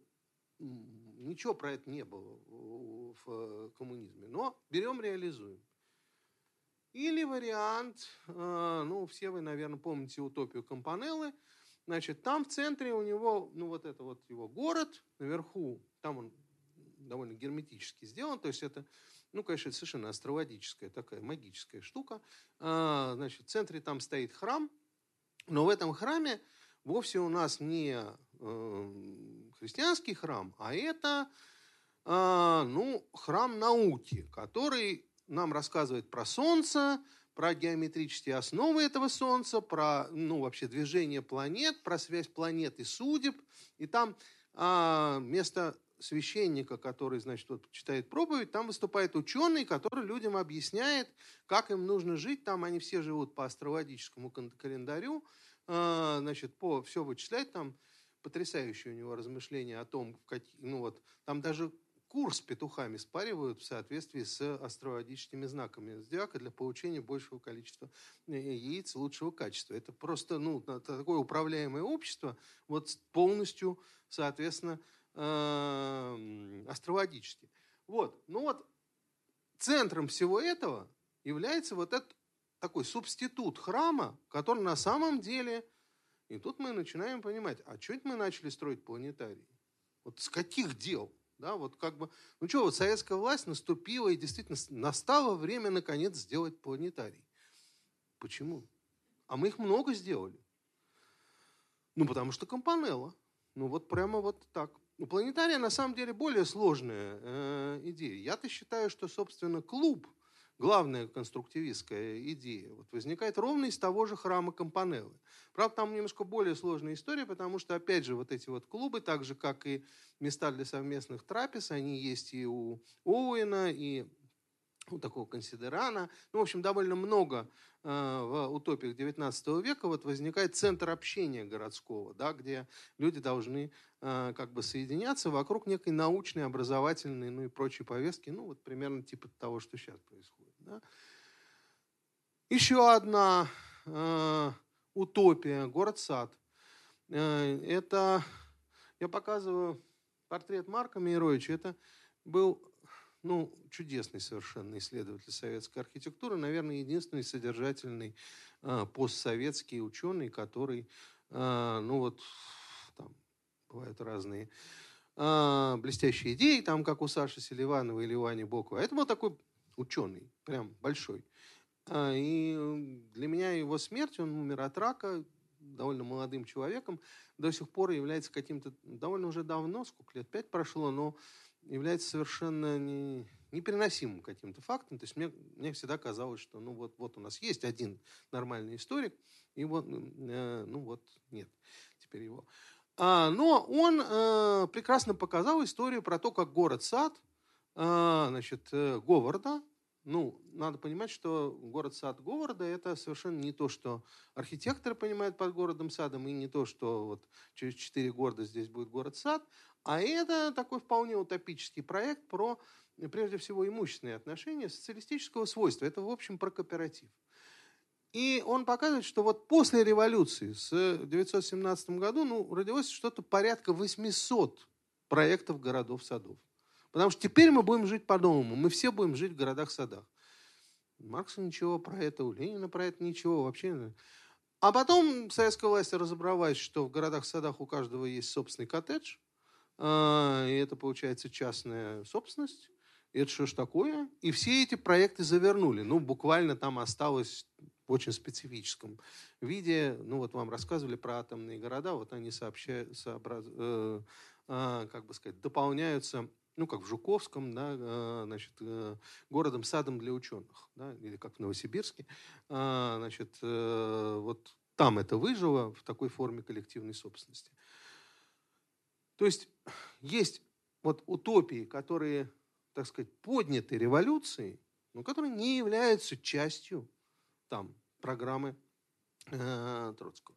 Speaker 2: ничего про это не было в э, коммунизме, но берем, реализуем. Или вариант, э, ну, все вы, наверное, помните утопию Компанеллы, значит, там в центре у него, ну, вот это вот его город, наверху, там он довольно герметически сделан, то есть это ну, конечно, это совершенно астроводическая такая магическая штука. А, значит, в центре там стоит храм, но в этом храме вовсе у нас не э, христианский храм, а это э, ну, храм науки, который нам рассказывает про Солнце, про геометрические основы этого Солнца, про ну, вообще движение планет, про связь планет и судеб. И там а, вместо священника, который, значит, вот читает проповедь, там выступает ученый, который людям объясняет, как им нужно жить. Там они все живут по астрологическому календарю, а, значит, по, все вычисляет там. Потрясающее у него размышления о том, как, ну вот, там даже курс петухами спаривают в соответствии с астрологическими знаками зодиака для получения большего количества э, яиц лучшего качества. Это просто ну, такое управляемое общество, вот полностью, соответственно, э, астрологически. Вот. Ну вот, центром всего этого является вот этот такой субститут храма, который на самом деле... И тут мы начинаем понимать, а что это мы начали строить планетарий? Вот с каких дел? Да, вот как бы, ну что, вот советская власть наступила и действительно настало время, наконец, сделать планетарий. Почему? А мы их много сделали. Ну, потому что компанелла. Ну, вот прямо вот так. Ну, планетария на самом деле более сложная э, идея. Я-то считаю, что, собственно, клуб, главная конструктивистская идея, вот возникает ровно из того же храма Компанеллы. Правда, там немножко более сложная история, потому что, опять же, вот эти вот клубы, так же, как и места для совместных трапез, они есть и у Оуэна, и у такого консидерана. Ну, в общем, довольно много э, в утопиях XIX века вот возникает центр общения городского, да, где люди должны э, как бы соединяться вокруг некой научной, образовательной, ну и прочей повестки, ну, вот примерно типа того, что сейчас происходит. Да. Еще одна э, утопия, город-сад. Э, это, я показываю портрет Марка Мейровича, это был ну, чудесный совершенно исследователь советской архитектуры, наверное, единственный содержательный э, постсоветский ученый, который, э, ну вот, там бывают разные э, блестящие идеи, там, как у Саши Селиванова или Вани Бокова. Это был такой ученый, прям большой. И для меня его смерть, он умер от рака, довольно молодым человеком, до сих пор является каким-то, довольно уже давно, сколько лет, пять прошло, но является совершенно не, непереносимым каким-то фактом. То есть мне, мне всегда казалось, что ну вот, вот у нас есть один нормальный историк, и вот, э, ну вот нет теперь его. А, но он э, прекрасно показал историю про то, как город-сад э, значит, э, Говарда, ну, надо понимать, что город-сад Говарда – это совершенно не то, что архитекторы понимают под городом-садом, и не то, что вот через четыре года здесь будет город-сад, а это такой вполне утопический проект про, прежде всего, имущественные отношения социалистического свойства. Это, в общем, про кооператив. И он показывает, что вот после революции с 1917 году ну, родилось что-то порядка 800 проектов городов-садов. Потому что теперь мы будем жить по-новому. Мы все будем жить в городах-садах. Маркса ничего про это, у Ленина про это ничего вообще. А потом советская власть разобралась, что в городах-садах у каждого есть собственный коттедж – а, и это получается частная собственность. Это что ж такое? И все эти проекты завернули. Ну, буквально там осталось в очень специфическом виде. Ну, вот вам рассказывали про атомные города, вот они сообщают, сообраз, э, э, как бы сказать, дополняются ну, как в Жуковском, да, э, значит, э, городом-садом для ученых, да, или как в Новосибирске. Э, значит, э, вот там это выжило в такой форме коллективной собственности. То есть есть вот утопии, которые, так сказать, подняты революцией, но которые не являются частью там, программы э, Троцкого.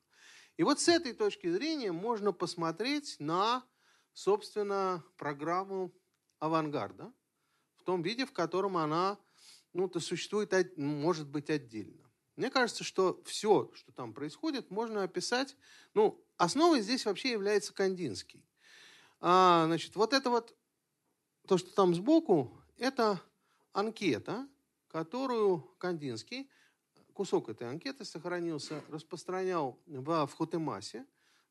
Speaker 2: И вот с этой точки зрения можно посмотреть на, собственно, программу авангарда в том виде, в котором она ну, то существует, может быть, отдельно. Мне кажется, что все, что там происходит, можно описать. Ну, основой здесь вообще является Кандинский. А, значит, вот это вот, то, что там сбоку, это анкета, которую Кандинский, кусок этой анкеты сохранился, распространял в, в Хотемасе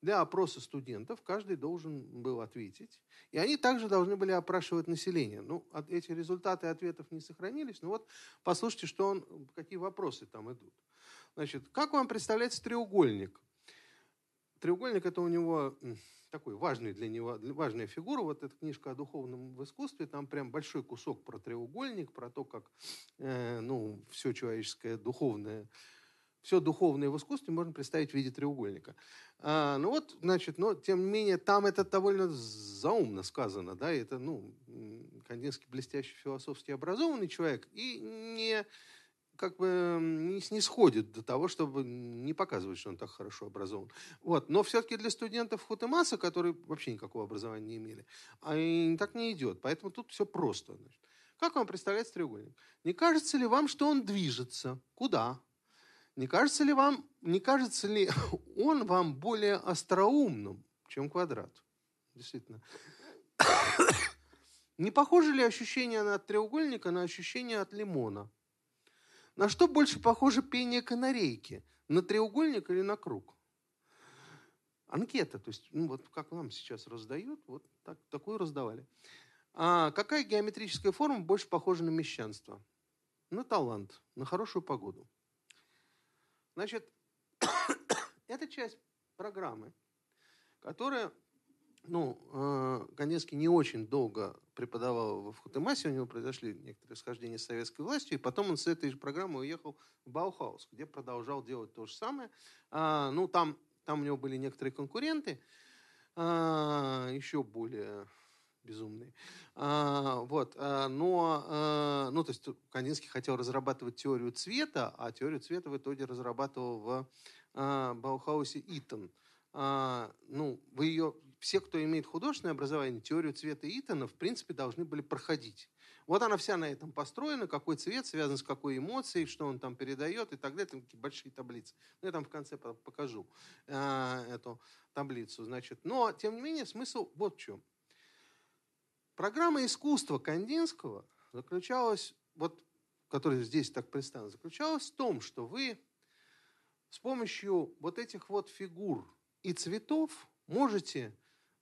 Speaker 2: для опроса студентов. Каждый должен был ответить. И они также должны были опрашивать население. Ну, эти результаты ответов не сохранились, но вот послушайте, что он, какие вопросы там идут. Значит, как вам представляется треугольник? Треугольник это у него такой важный для него, важная фигура. Вот эта книжка о духовном в искусстве, там прям большой кусок про треугольник, про то, как э, ну, все человеческое духовное, все духовное в искусстве можно представить в виде треугольника. А, ну вот, значит, но тем не менее, там это довольно заумно сказано, да, это, ну, Кандинский блестящий философски образованный человек и не как бы не снисходит до того, чтобы не показывать, что он так хорошо образован. Вот. Но все-таки для студентов Хутемаса, которые вообще никакого образования не имели, а так не идет. Поэтому тут все просто. Значит. Как вам представляется треугольник? Не кажется ли вам, что он движется? Куда? Не кажется ли вам, не кажется ли он вам более остроумным, чем квадрат? Действительно. Не похоже ли ощущение от треугольника на ощущение от лимона? На что больше похоже пение канарейки? На треугольник или на круг? анкета, то есть, ну, вот как нам сейчас раздают, вот так, такую раздавали. А какая геометрическая форма больше похожа на мещанство? На талант, на хорошую погоду. Значит, это часть программы, которая, ну, э, не очень долго преподавал в Хутемасе, у него произошли некоторые схождения с советской властью, и потом он с этой же программой уехал в Баухаус, где продолжал делать то же самое. А, ну, там, там у него были некоторые конкуренты, а, еще более безумные. А, вот, а, но, а, ну, то есть Кандинский хотел разрабатывать теорию цвета, а теорию цвета в итоге разрабатывал в а, Баухаусе Иттен. А, ну, вы ее, все, кто имеет художественное образование, теорию цвета Иттена, в принципе, должны были проходить. Вот она вся на этом построена, какой цвет связан с какой эмоцией, что он там передает и так далее. Там такие большие таблицы. Ну, я там в конце покажу э, эту таблицу. Значит. Но, тем не менее, смысл вот в чем. Программа искусства Кандинского заключалась, вот, которая здесь так представлена, заключалась в том, что вы с помощью вот этих вот фигур и цветов можете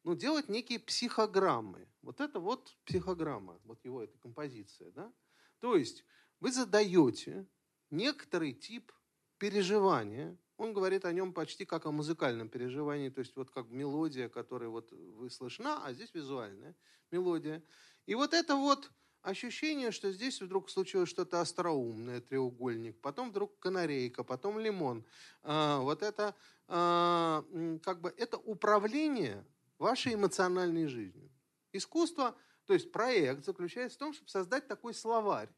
Speaker 2: ну, делать некие психограммы. Вот это вот психограмма, вот его эта композиция. Да? То есть вы задаете некоторый тип переживания, он говорит о нем почти как о музыкальном переживании, то есть вот как мелодия, которая вот вы слышна, а здесь визуальная мелодия. И вот это вот ощущение, что здесь вдруг случилось что-то остроумное, треугольник, потом вдруг канарейка, потом лимон. А, вот это а, как бы это управление вашей эмоциональной жизнью. Искусство, то есть проект заключается в том, чтобы создать такой словарь,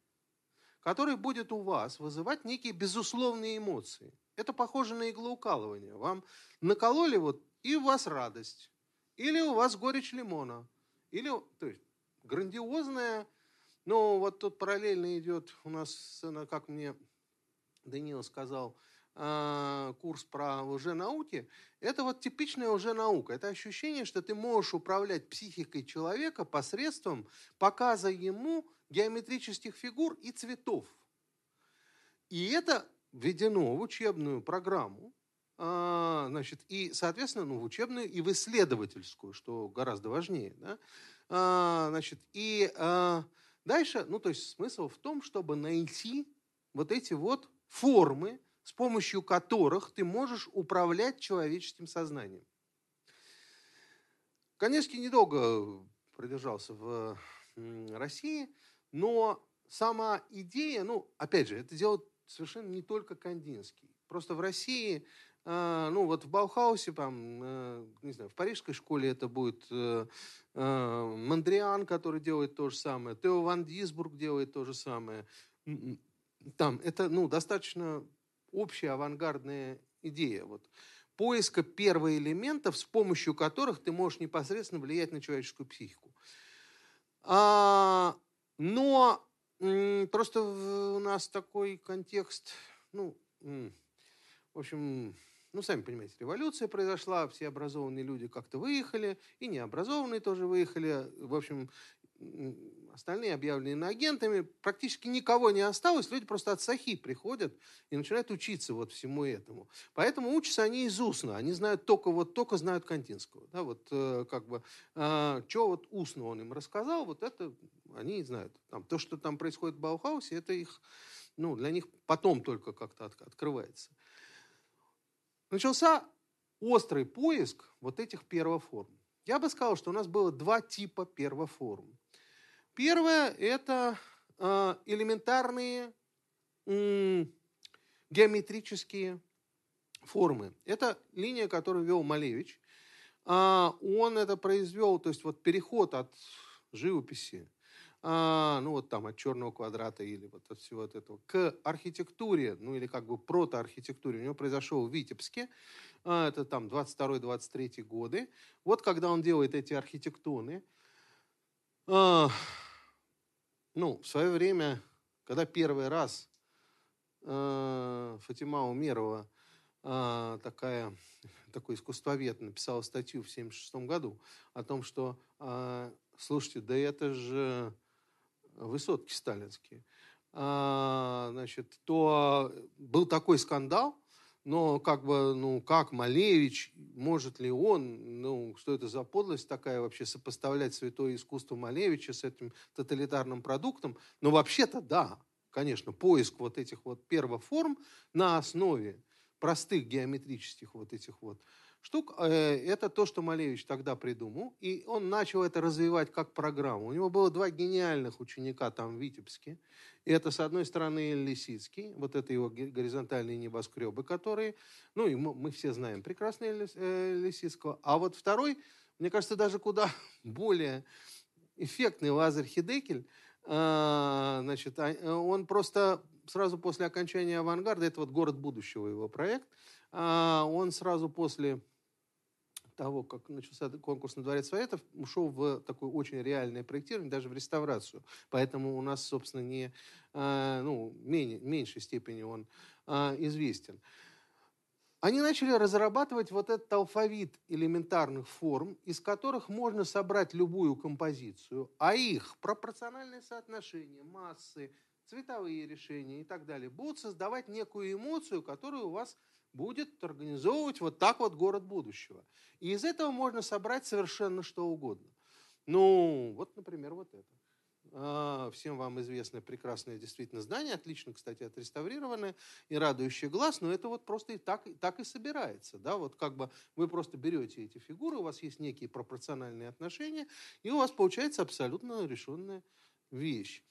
Speaker 2: который будет у вас вызывать некие безусловные эмоции. Это похоже на иглоукалывание. Вам накололи вот, и у вас радость. Или у вас горечь лимона. Или, то есть, грандиозная, ну, вот тут параллельно идет у нас, как мне Даниил сказал, а, курс про лженауки, это вот типичная лженаука. Это ощущение, что ты можешь управлять психикой человека посредством показа ему геометрических фигур и цветов. И это введено в учебную программу, а, значит, и, соответственно, ну, в учебную и в исследовательскую, что гораздо важнее. Да? А, значит, и а, дальше, ну, то есть смысл в том, чтобы найти вот эти вот формы, с помощью которых ты можешь управлять человеческим сознанием. Коневский недолго продержался в России, но сама идея, ну, опять же, это делает совершенно не только Кандинский. Просто в России, э, ну вот в Баухаусе, там, э, не знаю, в парижской школе это будет э, э, Мандриан, который делает то же самое, Тео Ван Дисбург делает то же самое. Там это, ну, достаточно общая авангардная идея. Вот поиска первоэлементов, с помощью которых ты можешь непосредственно влиять на человеческую психику. А, но Просто у нас такой контекст, ну, в общем, ну, сами понимаете, революция произошла, все образованные люди как-то выехали, и необразованные тоже выехали. В общем, остальные объявлены агентами, практически никого не осталось, люди просто от сахи приходят и начинают учиться вот всему этому. Поэтому учатся они из устно, они знают только, вот только знают Кантинского. Да, вот э, как бы, э, что вот устно он им рассказал, вот это они знают. Там, то, что там происходит в Баухаусе, это их, ну, для них потом только как-то от, открывается. Начался острый поиск вот этих первоформ. Я бы сказал, что у нас было два типа первоформ. Первое – это э, элементарные геометрические формы. Это линия, которую вел Малевич. А, он это произвел, то есть вот переход от живописи, а, ну вот там от черного квадрата или вот от всего от этого, к архитектуре, ну или как бы протоархитектуре, у него произошел в Витебске, а, это там 22-23 годы. Вот когда он делает эти архитектоны, ну, в свое время, когда первый раз э, Фатима Умерова, э, такая, такой искусствовед, написала статью в 1976 году о том, что, э, слушайте, да это же высотки сталинские, э, значит, то был такой скандал, но как бы, ну, как Малевич, может ли он, ну, что это за подлость такая вообще, сопоставлять святое искусство Малевича с этим тоталитарным продуктом? Но вообще-то да, конечно, поиск вот этих вот первоформ на основе простых геометрических вот этих вот штук, э, это то, что Малевич тогда придумал, и он начал это развивать как программу. У него было два гениальных ученика там в Витебске. И это, с одной стороны, Лисицкий, вот это его горизонтальные небоскребы, которые, ну, и мы, все знаем прекрасно э, Лисицкого. А вот второй, мне кажется, даже куда более эффектный Лазарь Хидекель, э, значит, а, он просто сразу после окончания авангарда, это вот «Город будущего» его проект, он сразу после того, как начался конкурс на Дворец Советов, ушел в такое очень реальное проектирование, даже в реставрацию. Поэтому у нас, собственно, не, а, ну, менее, меньшей степени он а, известен. Они начали разрабатывать вот этот алфавит элементарных форм, из которых можно собрать любую композицию, а их пропорциональное соотношение, массы, цветовые решения и так далее будут создавать некую эмоцию, которую у вас будет организовывать вот так вот город будущего. И из этого можно собрать совершенно что угодно. Ну, вот, например, вот это. А, всем вам известное прекрасное действительно здание, отлично, кстати, отреставрированное и радующее глаз, но это вот просто и так, так и собирается. Да? Вот как бы вы просто берете эти фигуры, у вас есть некие пропорциональные отношения, и у вас получается абсолютно решенная вещь.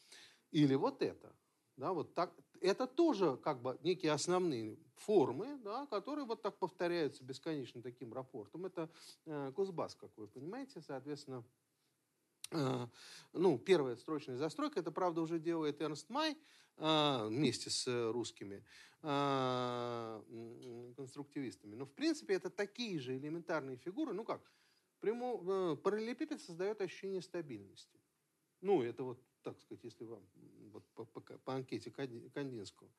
Speaker 2: Или вот это. Да, вот так, это тоже как бы некие основные формы, да, которые вот так повторяются бесконечно таким рапортом. Это э, Кузбасс, как вы понимаете, соответственно, э, ну, первая строчная застройка, это, правда, уже делает Эрнст Май э, вместе с русскими э, конструктивистами. Но, в принципе, это такие же элементарные фигуры, ну как, прямо, параллелепипед создает ощущение стабильности. Ну, это вот так сказать, если вам вот по, по, по анкете Кандинского.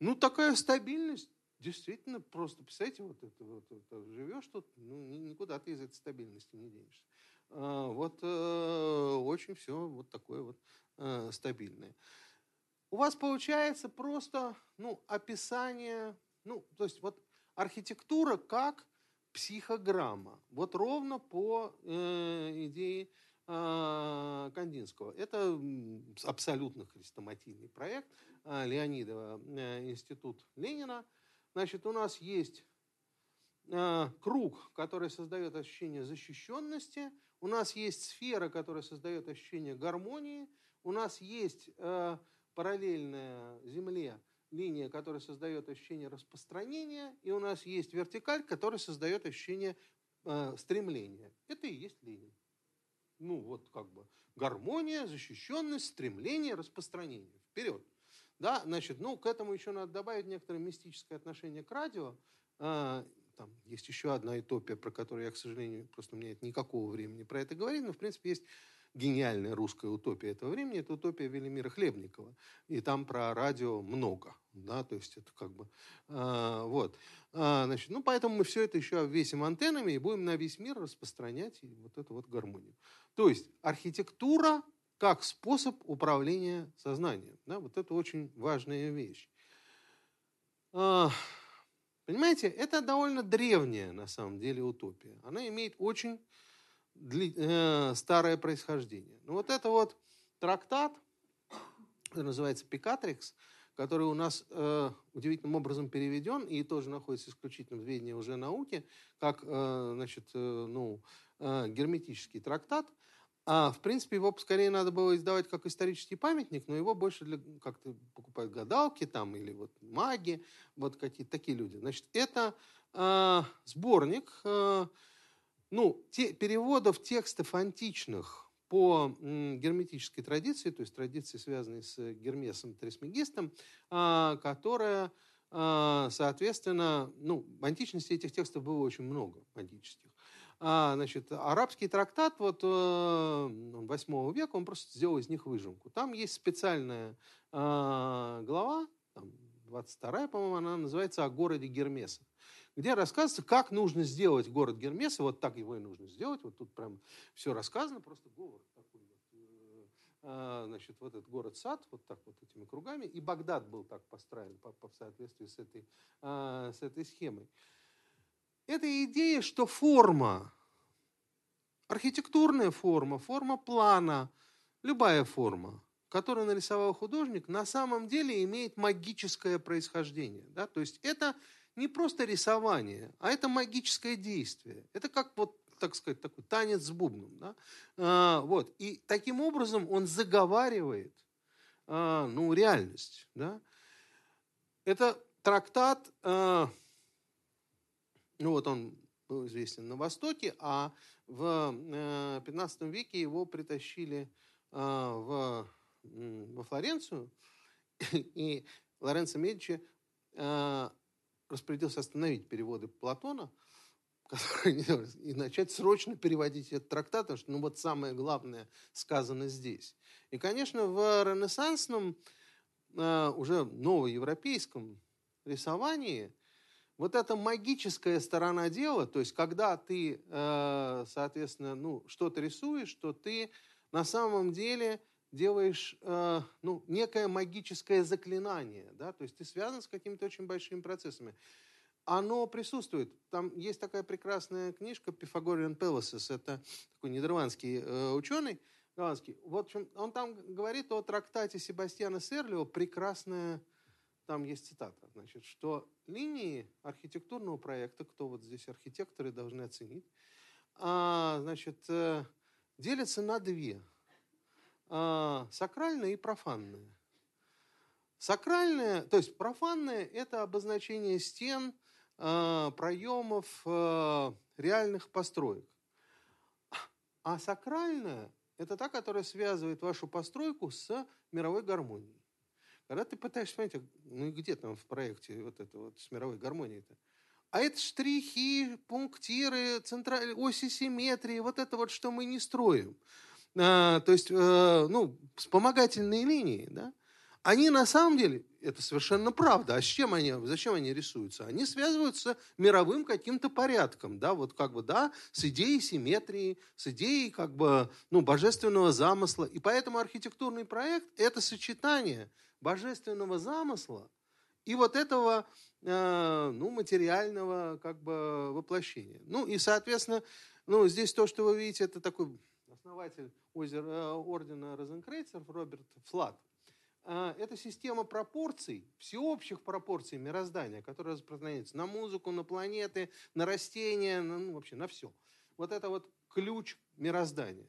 Speaker 2: Ну, такая стабильность, действительно, просто, представьте, вот это, вот это живешь тут, ну, никуда ты из этой стабильности не денешься. А, вот э, очень все вот такое вот э, стабильное. У вас получается просто, ну, описание, ну, то есть вот архитектура как психограмма. Вот ровно по э, идее Кандинского. Это абсолютно хрестоматийный проект а, Леонидова, э, Институт Ленина. Значит, у нас есть а, круг, который создает ощущение защищенности, у нас есть сфера, которая создает ощущение гармонии, у нас есть параллельная Земле линия, которая создает ощущение распространения, и у нас есть вертикаль, которая создает ощущение стремления. Это и есть линия ну вот как бы гармония, защищенность, стремление, распространение. Вперед. Да, значит, ну, к этому еще надо добавить некоторое мистическое отношение к радио. А, там есть еще одна утопия, про которую я, к сожалению, просто у меня нет никакого времени про это говорить, но, в принципе, есть гениальная русская утопия этого времени, это утопия Велимира Хлебникова. И там про радио много. Да, то есть это как бы... А, вот. А, значит, ну, поэтому мы все это еще обвесим антеннами и будем на весь мир распространять вот эту вот гармонию. То есть архитектура как способ управления сознанием. Да, вот это очень важная вещь. А, понимаете, это довольно древняя на самом деле утопия. Она имеет очень э, старое происхождение. Ну вот это вот трактат, называется Пикатрикс, который у нас э, удивительным образом переведен и тоже находится исключительно в ведении уже науки, как э, значит, э, ну, э, герметический трактат. А, в принципе, его скорее надо было издавать как исторический памятник, но его больше для как-то покупают гадалки там или вот маги, вот какие-то такие люди. Значит, это э, сборник э, ну, те, переводов текстов античных по герметической традиции, то есть традиции, связанной с Гермесом Трисмегистом, а, которая, а, соответственно, ну, в античности этих текстов было очень много, антических. А, значит, арабский трактат вот, 8 э, века, он просто сделал из них выжимку. Там есть специальная глава, там, 22 по-моему, она называется «О городе Гермеса» где рассказывается, как нужно сделать город Гермеса. Вот так его и нужно сделать. Вот тут прям все рассказано, просто город такой вот, а, значит, вот этот город-сад, вот так вот этими кругами, и Багдад был так построен по, по соответствии с этой, а, с этой схемой. Это идея, что форма, архитектурная форма, форма плана, любая форма, которую нарисовал художник, на самом деле имеет магическое происхождение. Да? То есть это не просто рисование, а это магическое действие. Это как вот так сказать, такой танец с бубном. Да? А, вот. И таким образом он заговаривает а, ну, реальность. Да? Это трактат, а, ну вот он был известен на Востоке, а в 15 э, веке его притащили а, в, во Флоренцию, и Лоренцо Медичи а, распорядился остановить переводы Платона – и начать срочно переводить этот трактат, потому что ну, вот самое главное сказано здесь. И, конечно, в ренессансном, а, уже новоевропейском рисовании вот эта магическая сторона дела, то есть когда ты, а, соответственно, ну, что-то рисуешь, что ты на самом деле делаешь а, ну, некое магическое заклинание, да, то есть ты связан с какими-то очень большими процессами оно присутствует. Там есть такая прекрасная книжка Pythagorean Palaces. Это такой нидерландский э, ученый, голландский. Вот он там говорит о трактате Себастьяна Серлио. Прекрасная, там есть цитата, значит, что линии архитектурного проекта, кто вот здесь архитекторы должны оценить, а, значит, э, делятся на две. А, сакральная и профанная. Сакральное, то есть профанное – это обозначение стен, Э, проемов э, реальных построек. А сакральная – это та, которая связывает вашу постройку с мировой гармонией. Когда ты пытаешься понять, а, ну где там в проекте вот это вот с мировой гармонией-то? А это штрихи, пунктиры, централь... оси симметрии, вот это вот, что мы не строим. А, то есть, э, ну, вспомогательные линии, да? Они на самом деле, это совершенно правда. А с чем они, зачем они рисуются? Они связываются мировым каким-то порядком, да, вот как бы, да, с идеей симметрии, с идеей как бы, ну, божественного замысла. И поэтому архитектурный проект – это сочетание божественного замысла и вот этого, э, ну, материального как бы воплощения. Ну, и, соответственно, ну, здесь то, что вы видите, это такой основатель озера, э, ордена Розенкрейцер Роберт Флат – а, это система пропорций, всеобщих пропорций мироздания, которая распространяется на музыку, на планеты, на растения, на, ну, вообще на все. Вот это вот ключ мироздания.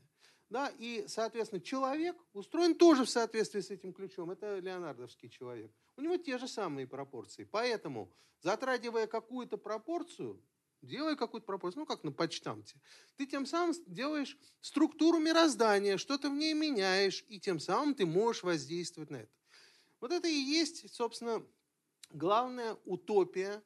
Speaker 2: Да, и, соответственно, человек устроен тоже в соответствии с этим ключом. Это леонардовский человек. У него те же самые пропорции. Поэтому, затрагивая какую-то пропорцию, делай какую-то пропорцию, ну, как на почтамте, ты тем самым делаешь структуру мироздания, что-то в ней меняешь, и тем самым ты можешь воздействовать на это. Вот это и есть, собственно, главная утопия,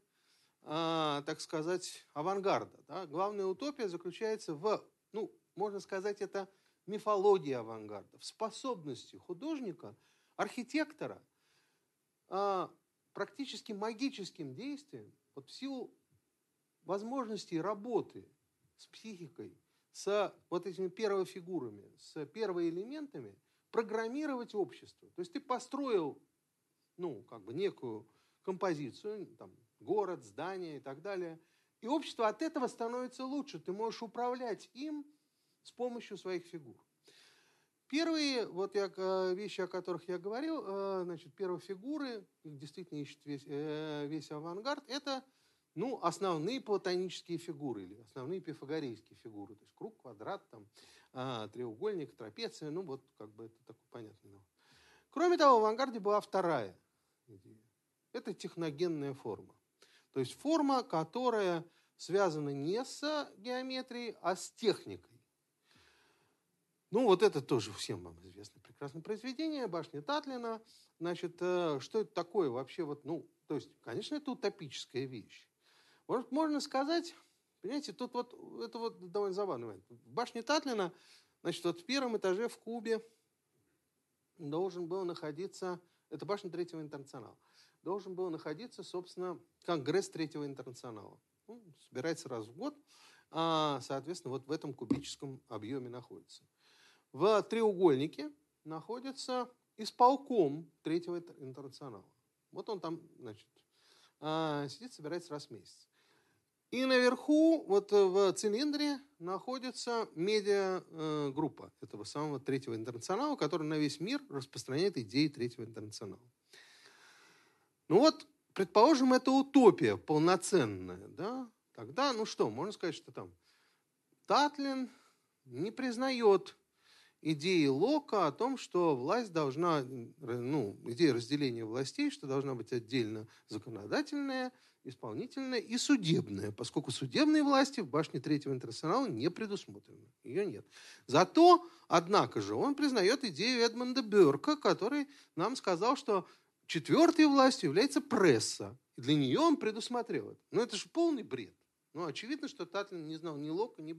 Speaker 2: э, так сказать, авангарда. Да? Главная утопия заключается в, ну, можно сказать, это мифология авангарда, в способности художника, архитектора э, практически магическим действием, вот в силу возможностей работы с психикой, с вот этими первофигурами, с первоэлементами, программировать общество. То есть ты построил, ну, как бы некую композицию, там, город, здание и так далее, и общество от этого становится лучше. Ты можешь управлять им с помощью своих фигур. Первые вот я, э, вещи, о которых я говорил, э, значит, первые фигуры, их действительно ищет весь, э, весь авангард, это ну, основные платонические фигуры или основные пифагорейские фигуры. То есть круг, квадрат, там, а, треугольник, трапеция. Ну, вот как бы это такой понятный навык. Кроме того, в авангарде была вторая идея. Это техногенная форма. То есть форма, которая связана не с геометрией, а с техникой. Ну, вот это тоже всем вам известное прекрасное произведение, башня Татлина. Значит, э, что это такое вообще? Вот, ну, то есть, конечно, это утопическая вещь. Вот можно сказать, понимаете, тут вот, это вот довольно забавный момент. В башне Татлина, значит, вот в первом этаже в Кубе должен был находиться, это башня Третьего интернационала, должен был находиться, собственно, Конгресс Третьего интернационала. Ну, собирается раз в год, а, соответственно, вот в этом кубическом объеме находится. В треугольнике находится исполком Третьего интернационала. Вот он там, значит, а, сидит, собирается раз в месяц. И наверху, вот в цилиндре, находится медиагруппа этого самого Третьего интернационала, который на весь мир распространяет идеи Третьего интернационала. Ну вот, предположим, это утопия полноценная, да? Тогда, ну что, можно сказать, что там Татлин не признает идеи Лока о том, что власть должна, ну, идея разделения властей, что должна быть отдельно законодательная, исполнительная и судебная, поскольку судебные власти в башне Третьего интернационала не предусмотрены. Ее нет. Зато, однако же, он признает идею Эдмонда Берка, который нам сказал, что четвертой властью является пресса. И для нее он предусмотрел это. Но это же полный бред. Ну, очевидно, что Татлин не знал ни Лока, ни,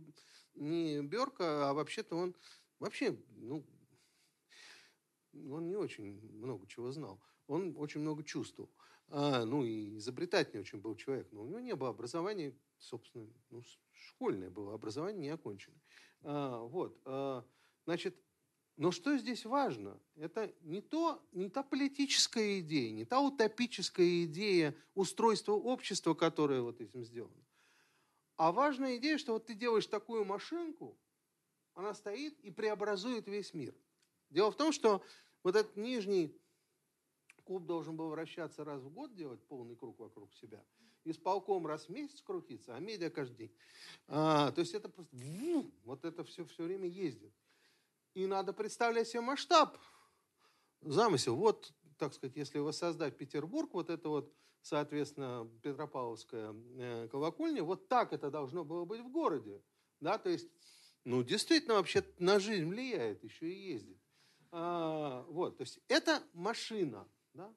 Speaker 2: ни Берка, а вообще-то он вообще, ну, он не очень много чего знал. Он очень много чувствовал. А, ну, и изобретательный очень был человек. Но у него не было образования, собственно, ну, школьное было образование, не оконченное. А, вот. А, значит, но что здесь важно? Это не, то, не та политическая идея, не та утопическая идея устройства общества, которое вот этим сделано. А важная идея, что вот ты делаешь такую машинку, она стоит и преобразует весь мир. Дело в том, что вот этот нижний куб должен был вращаться раз в год, делать полный круг вокруг себя. Исполком раз в месяц крутиться, а медиа каждый день. А, то есть это просто вот это все все время ездит. И надо представлять себе масштаб, замысел. Вот, так сказать, если воссоздать Петербург, вот это вот, соответственно, Петропавловская э, колокольня, вот так это должно было быть в городе. Да, то есть, ну, действительно, вообще на жизнь влияет, еще и ездит. А, вот, то есть это машина. Да?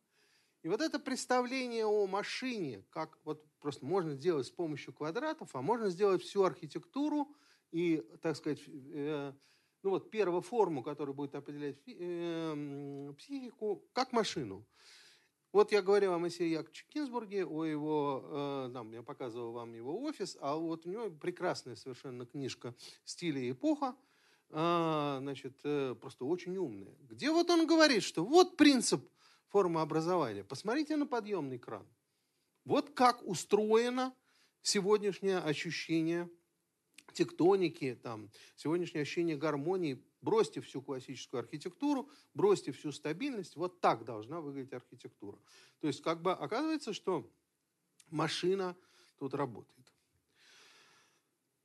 Speaker 2: И вот это представление о машине, как вот просто можно сделать с помощью квадратов, а можно сделать всю архитектуру и, так сказать, э, ну вот первую форму, которая будет определять э, психику, как машину. Вот я говорил о Сире Яковлевиче Кинсбурге, о его, э, там, я показывал вам его офис, а вот у него прекрасная совершенно книжка «Стиль и эпоха», э, значит, э, просто очень умная, где вот он говорит, что вот принцип формы образования. Посмотрите на подъемный кран. Вот как устроено сегодняшнее ощущение тектоники, там, сегодняшнее ощущение гармонии. Бросьте всю классическую архитектуру, бросьте всю стабильность. Вот так должна выглядеть архитектура. То есть, как бы оказывается, что машина тут работает.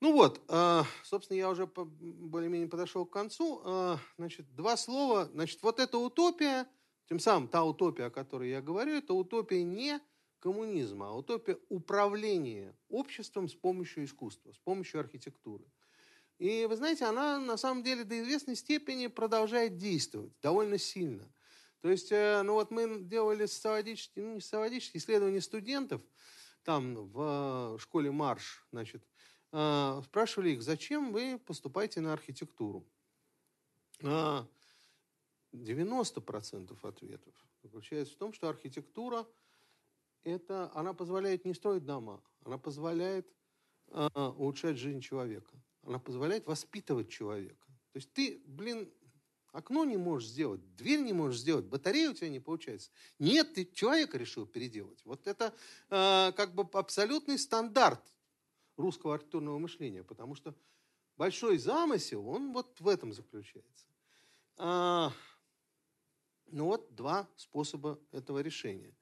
Speaker 2: Ну вот, а, собственно, я уже более-менее подошел к концу. А, значит, два слова. Значит, вот эта утопия, тем самым та утопия, о которой я говорю, это утопия не коммунизма, а утопия управления обществом с помощью искусства, с помощью архитектуры. И вы знаете, она на самом деле до известной степени продолжает действовать довольно сильно. То есть, э, ну вот мы делали социологические, ну не социологические исследования студентов там в школе Марш, значит, э, спрашивали их, зачем вы поступаете на архитектуру? 90% а, ответов заключается в том, что архитектура – это, она позволяет не строить дома, она позволяет э, улучшать жизнь человека. Она позволяет воспитывать человека. То есть ты, блин, окно не можешь сделать, дверь не можешь сделать, батарея у тебя не получается. Нет, ты человека решил переделать. Вот это э, как бы абсолютный стандарт русского архитектурного мышления, потому что большой замысел, он вот в этом заключается. А, ну вот два способа этого решения.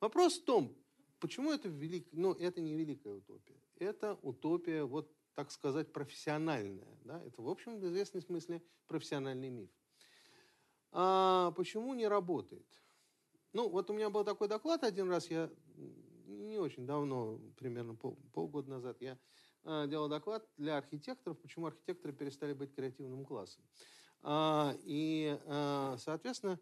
Speaker 2: Вопрос в том, почему это велик, ну, это не великая утопия. Это утопия, вот так сказать, профессиональная. Да? Это, в общем, в известном смысле профессиональный миф. А почему не работает? Ну, вот у меня был такой доклад один раз, я не очень давно, примерно пол, полгода назад, я э, делал доклад для архитекторов, почему архитекторы перестали быть креативным классом. А, и, э, соответственно,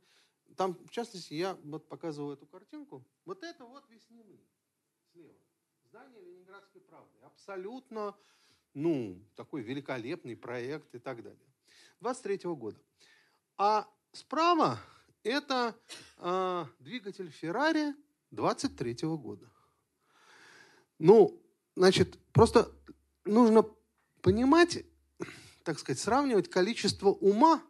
Speaker 2: там, в частности, я вот показывал эту картинку. Вот это вот Веснины слева. Здание Ленинградской правды. Абсолютно, ну, такой великолепный проект и так далее. 23 -го года. А справа это э, двигатель Феррари 23 -го года. Ну, значит, просто нужно понимать, так сказать, сравнивать количество ума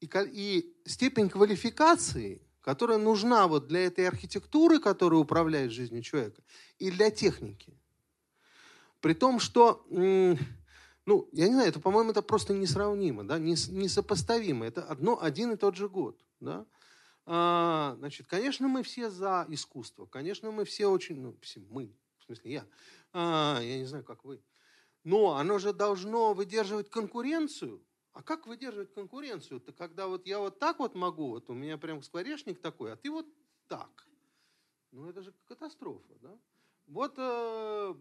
Speaker 2: и, и степень квалификации, которая нужна вот для этой архитектуры, которая управляет жизнью человека, и для техники. При том, что, ну, я не знаю, это, по-моему, это просто несравнимо, да, несопоставимо. Это одно, один и тот же год, да. А, значит, конечно, мы все за искусство, конечно, мы все очень, ну, все мы, в смысле я, а, я не знаю, как вы, но оно же должно выдерживать конкуренцию, а как выдерживать конкуренцию? Это когда вот я вот так вот могу, вот у меня прям скворечник такой, а ты вот так. Ну это же катастрофа, да? Вот э,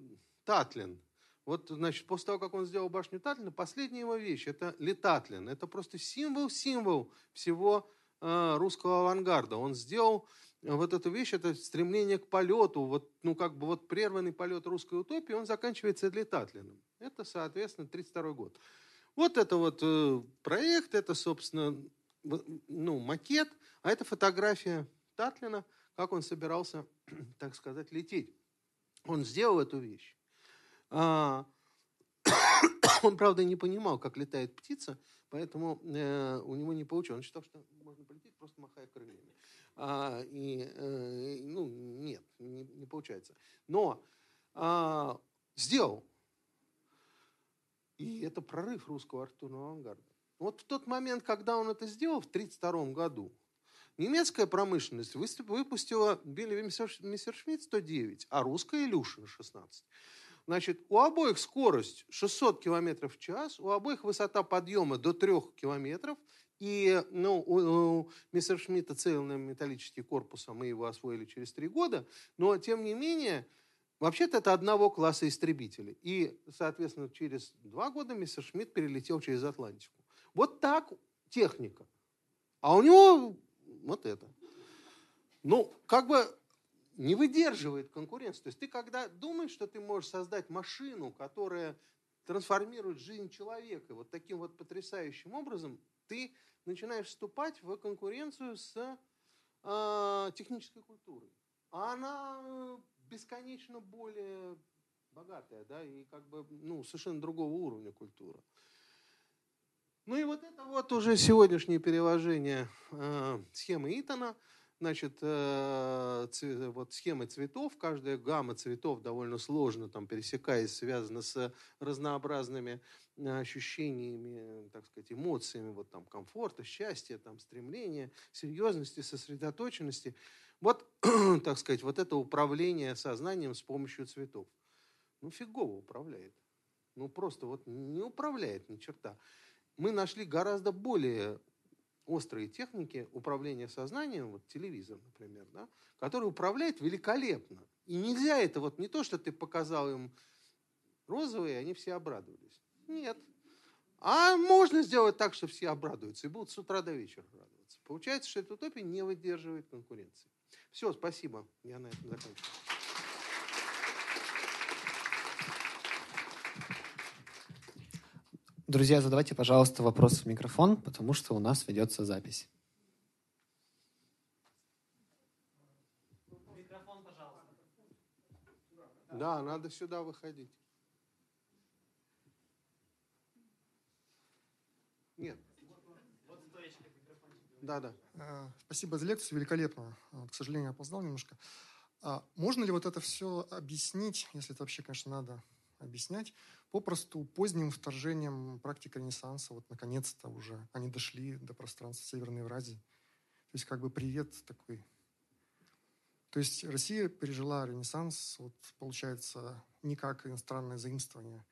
Speaker 2: Татлин. Вот, значит, после того, как он сделал башню Татлина, последняя его вещь – это Летатлин. Это просто символ-символ всего э, русского авангарда. Он сделал вот эту вещь, это стремление к полету, вот, ну, как бы вот прерванный полет русской утопии, он заканчивается Летатлиным. Это, соответственно, 1932 год. Вот это вот э, проект, это, собственно, ну, макет, а это фотография Татлина, как он собирался, так сказать, лететь. Он сделал эту вещь. А, он, правда, не понимал, как летает птица, поэтому э, у него не получилось. Он считал, что можно полететь, просто махая крыльями. А, и, э, ну, нет, не, не получается. Но а, сделал. И это прорыв русского архитектурного авангарда. Вот в тот момент, когда он это сделал, в 1932 году, немецкая промышленность выпустила Билли Мессершмитт 109, а русская Илюшин 16. Значит, у обоих скорость 600 км в час, у обоих высота подъема до 3 км, и ну, у, у Мессершмитта цельный металлический корпус, а мы его освоили через три года, но тем не менее Вообще-то это одного класса истребителей. И, соответственно, через два года мистер Шмидт перелетел через Атлантику. Вот так техника. А у него вот это. Ну, как бы не выдерживает конкуренцию. То есть ты когда думаешь, что ты можешь создать машину, которая трансформирует жизнь человека вот таким вот потрясающим образом, ты начинаешь вступать в конкуренцию с э, технической культурой. А она бесконечно более богатая, да, и как бы, ну, совершенно другого уровня культура. Ну и вот это вот уже сегодняшнее переложение э, схемы Итона, значит, э, цве, вот схемы цветов, каждая гамма цветов довольно сложно там пересекаясь, связана с разнообразными э, ощущениями, так сказать, эмоциями, вот там комфорта, счастья, там стремления, серьезности, сосредоточенности. Вот, так сказать, вот это управление сознанием с помощью цветов. Ну, фигово управляет. Ну, просто вот не управляет ни черта. Мы нашли гораздо более острые техники управления сознанием, вот телевизор, например, да, который управляет великолепно. И нельзя это вот не то, что ты показал им розовые, они все обрадовались. Нет. А можно сделать так, что все обрадуются и будут с утра до вечера радоваться. Получается, что эта утопия не выдерживает конкуренции. Все, спасибо. Я на этом заканчиваю.
Speaker 3: Друзья, задавайте, пожалуйста, вопрос в микрофон, потому что у нас ведется запись.
Speaker 2: Микрофон, пожалуйста. Да, надо сюда выходить. Нет. Да, да.
Speaker 4: Э, спасибо за лекцию, великолепно. К сожалению, опоздал немножко. А можно ли вот это все объяснить, если это вообще, конечно, надо объяснять, попросту поздним вторжением практики Ренессанса, вот наконец-то уже они дошли до пространства Северной Евразии. То есть как бы привет такой. То есть Россия пережила Ренессанс, вот получается, не как иностранное заимствование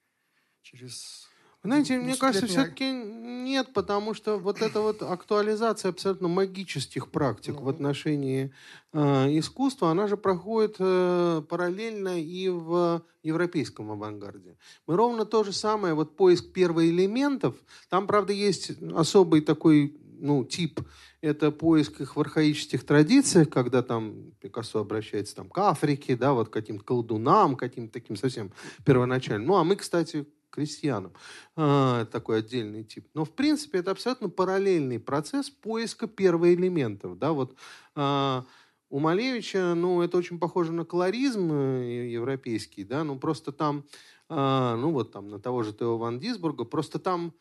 Speaker 4: через
Speaker 2: знаете, мне кажется, все-таки нет, потому что вот эта вот актуализация абсолютно магических практик ну. в отношении э, искусства, она же проходит э, параллельно и в европейском авангарде. Мы ровно то же самое, вот поиск первоэлементов, там, правда, есть особый такой ну, тип, это поиск их в архаических традициях, когда там Пикассо обращается там, к Африке, да, вот к каким-то колдунам, каким-то таким совсем первоначальным. Ну, а мы, кстати, крестьянам. А, такой отдельный тип. Но, в принципе, это абсолютно параллельный процесс поиска первоэлементов. Да, вот, а, у Малевича, ну, это очень похоже на колоризм э, европейский, да, ну, просто там, а, ну, вот там, на того же Тео Ван Дисбурга, просто там,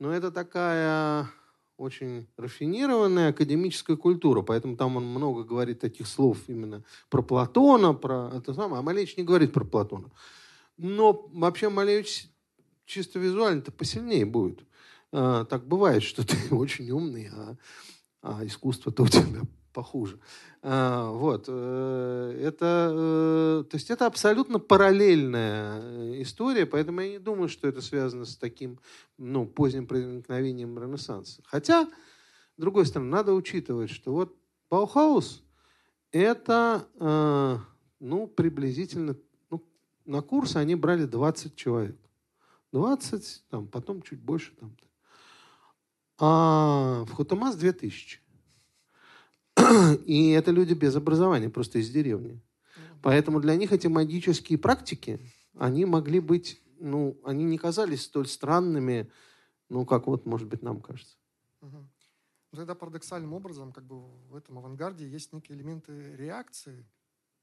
Speaker 2: ну, это такая очень рафинированная академическая культура, поэтому там он много говорит таких слов именно про Платона, про это самое, а Малевич не говорит про Платона. Но вообще Малевич чисто визуально-то посильнее будет. А, так бывает, что ты очень умный, а, а искусство-то у тебя похуже. А, вот. Э, это, э, то есть это абсолютно параллельная э, история, поэтому я не думаю, что это связано с таким ну, поздним проникновением Ренессанса. Хотя, с другой стороны, надо учитывать, что вот Баухаус – это ну, приблизительно ну, на курсы они брали 20 человек. 20, там, потом чуть больше. Там. А в Хутамас 2000. И это люди без образования, просто из деревни. Поэтому для них эти магические практики, они могли быть, ну, они не казались столь странными, ну, как вот, может быть, нам кажется.
Speaker 4: Угу. Тогда парадоксальным образом, как бы в этом авангарде есть некие элементы реакции.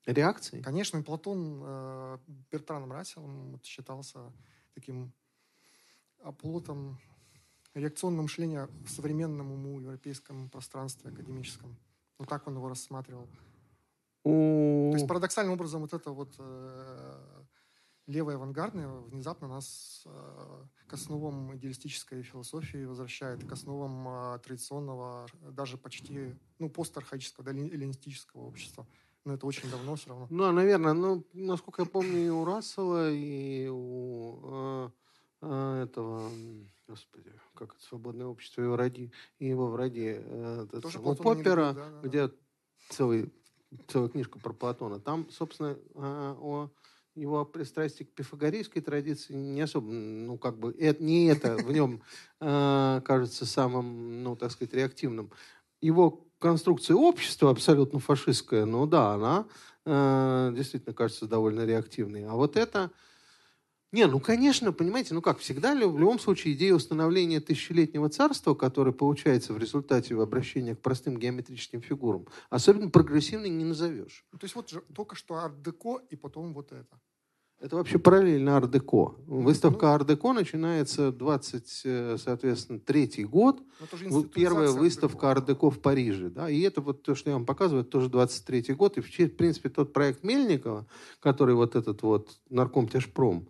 Speaker 2: Реакции?
Speaker 4: Конечно, и Платон э, Бертраном Расселом считался таким оплотом реакционного мышления в современном уму европейском пространстве академическом. Вот так он его рассматривал. То есть парадоксальным образом вот это вот э, левое авангардное внезапно нас э, к основам идеалистической философии возвращает, к основам э, традиционного, даже почти, ну, постархаического, да, эллинистического общества. Но это очень давно все равно.
Speaker 2: Ну, наверное, ну, насколько я помню, и у Рассела, и у э, э, этого, господи, как это свободное общество его ради, и его в ради э, самого Поппера, да, да, где целый, целая книжка про Платона. Там, собственно, э, о его пристрастие к пифагорейской традиции не особо, ну, как бы, это, не это в нем э, кажется самым, ну, так сказать, реактивным. Его конструкция общества абсолютно фашистская, ну да, она э, действительно кажется довольно реактивной. А вот это, не, ну, конечно, понимаете, ну как всегда, в любом случае идея установления тысячелетнего царства, которое получается в результате обращения к простым геометрическим фигурам, особенно прогрессивной не назовешь.
Speaker 4: То есть вот же, только что арт-деко и потом вот это.
Speaker 2: Это вообще параллельно арт-деко. Выставка ну, арт-деко начинается 20, э, соответственно, третий год. Ну, первая выставка арт-деко в Париже. Да? И это вот то, что я вам показываю, тоже 23 год. И, в принципе, тот проект Мельникова, который вот этот вот нарком Тяжпром,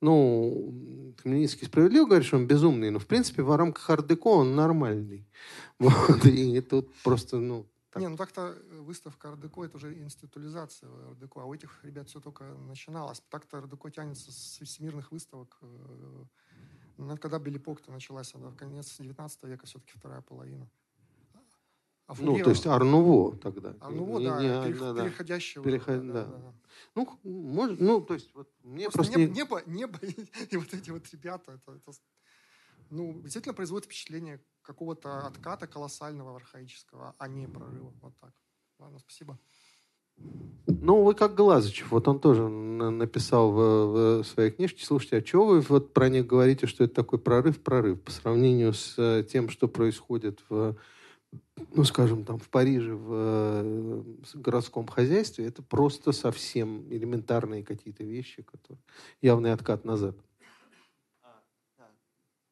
Speaker 2: ну, Хмельницкий справедливо говорит, что он безумный, но, в принципе, в рамках ардеко он нормальный. Вот, и тут просто, ну...
Speaker 4: Так. Не, ну так-то выставка ардеко это уже институализация ардеко, а у этих ребят все только начиналось. Так-то ардеко тянется с всемирных выставок. Э, ну, когда Белипок-то началась, она в конец 19 века, все-таки вторая половина.
Speaker 2: А ну, то есть Арнуво тогда.
Speaker 4: Арнуво, да, не, перех, да, переходящего.
Speaker 2: Переход, да, да. Да. Ну, может, ну, то есть, вот
Speaker 4: мне просто, просто небо, небо, небо и, и вот эти вот ребята, это, это, ну, действительно производит впечатление какого-то отката колоссального архаического, а не прорыва. Вот так. Ладно, спасибо.
Speaker 2: Ну, вы как Глазычев, вот он тоже написал в, в своей книжке, слушайте, а чего вы вот про них говорите, что это такой прорыв, прорыв по сравнению с э, тем, что происходит в ну, скажем, там в Париже, в э, городском хозяйстве, это просто совсем элементарные какие-то вещи, которые явный откат назад.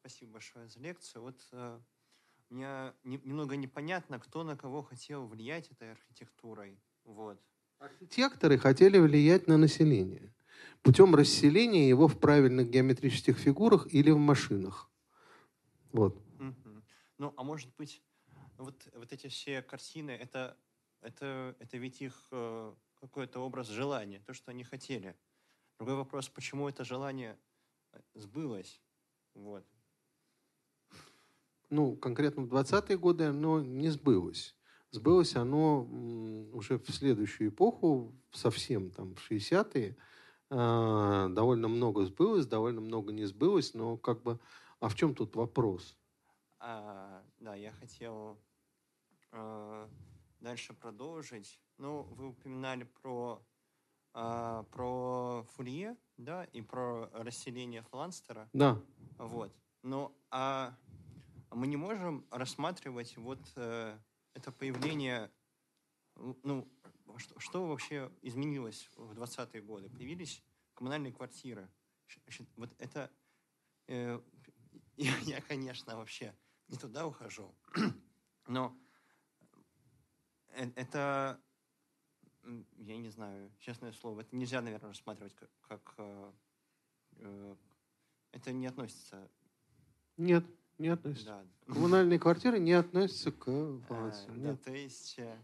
Speaker 5: Спасибо большое за лекцию. Вот э, мне не, немного непонятно, кто на кого хотел влиять этой архитектурой. Вот.
Speaker 2: Архитекторы хотели влиять на население путем расселения его в правильных геометрических фигурах или в машинах. Вот.
Speaker 5: Угу. Ну, а может быть, вот, вот эти все картины, это, это, это ведь их э, какой-то образ желания, то, что они хотели. Другой вопрос, почему это желание э, сбылось? Вот.
Speaker 2: Ну, конкретно в 20-е годы оно не сбылось. Сбылось оно уже в следующую эпоху, совсем там в 60-е. Э, довольно много сбылось, довольно много не сбылось, но как бы... А в чем тут вопрос?
Speaker 5: А, да, я хотел а, дальше продолжить. Ну, вы упоминали про, а, про Фурье, да, и про расселение Фланстера.
Speaker 2: Да.
Speaker 5: Вот. Ну, а мы не можем рассматривать вот э, это появление, ну, что, что вообще изменилось в 20-е годы? Появились коммунальные квартиры. Вот это... Э, я, я, конечно, вообще не туда ухожу. Но э, это, я не знаю, честное слово, это нельзя, наверное, рассматривать как, как э, э, это не относится.
Speaker 2: Нет, не относится.
Speaker 5: Да.
Speaker 2: Коммунальные квартиры не относятся к балансу.
Speaker 5: Э, Да, то есть э,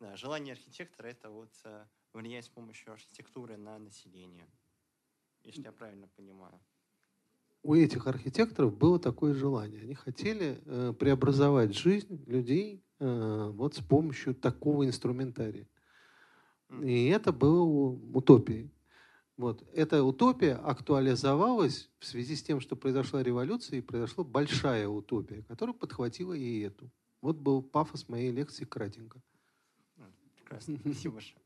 Speaker 5: да, желание архитектора это вот э, влиять с помощью архитектуры на население, если я правильно понимаю.
Speaker 2: У этих архитекторов было такое желание. Они хотели э, преобразовать жизнь людей э, вот с помощью такого инструментария. И это было утопией. Вот. Эта утопия актуализовалась в связи с тем, что произошла революция, и произошла большая утопия, которая подхватила и эту. Вот был пафос моей лекции кратенько.
Speaker 5: Прекрасно, спасибо большое.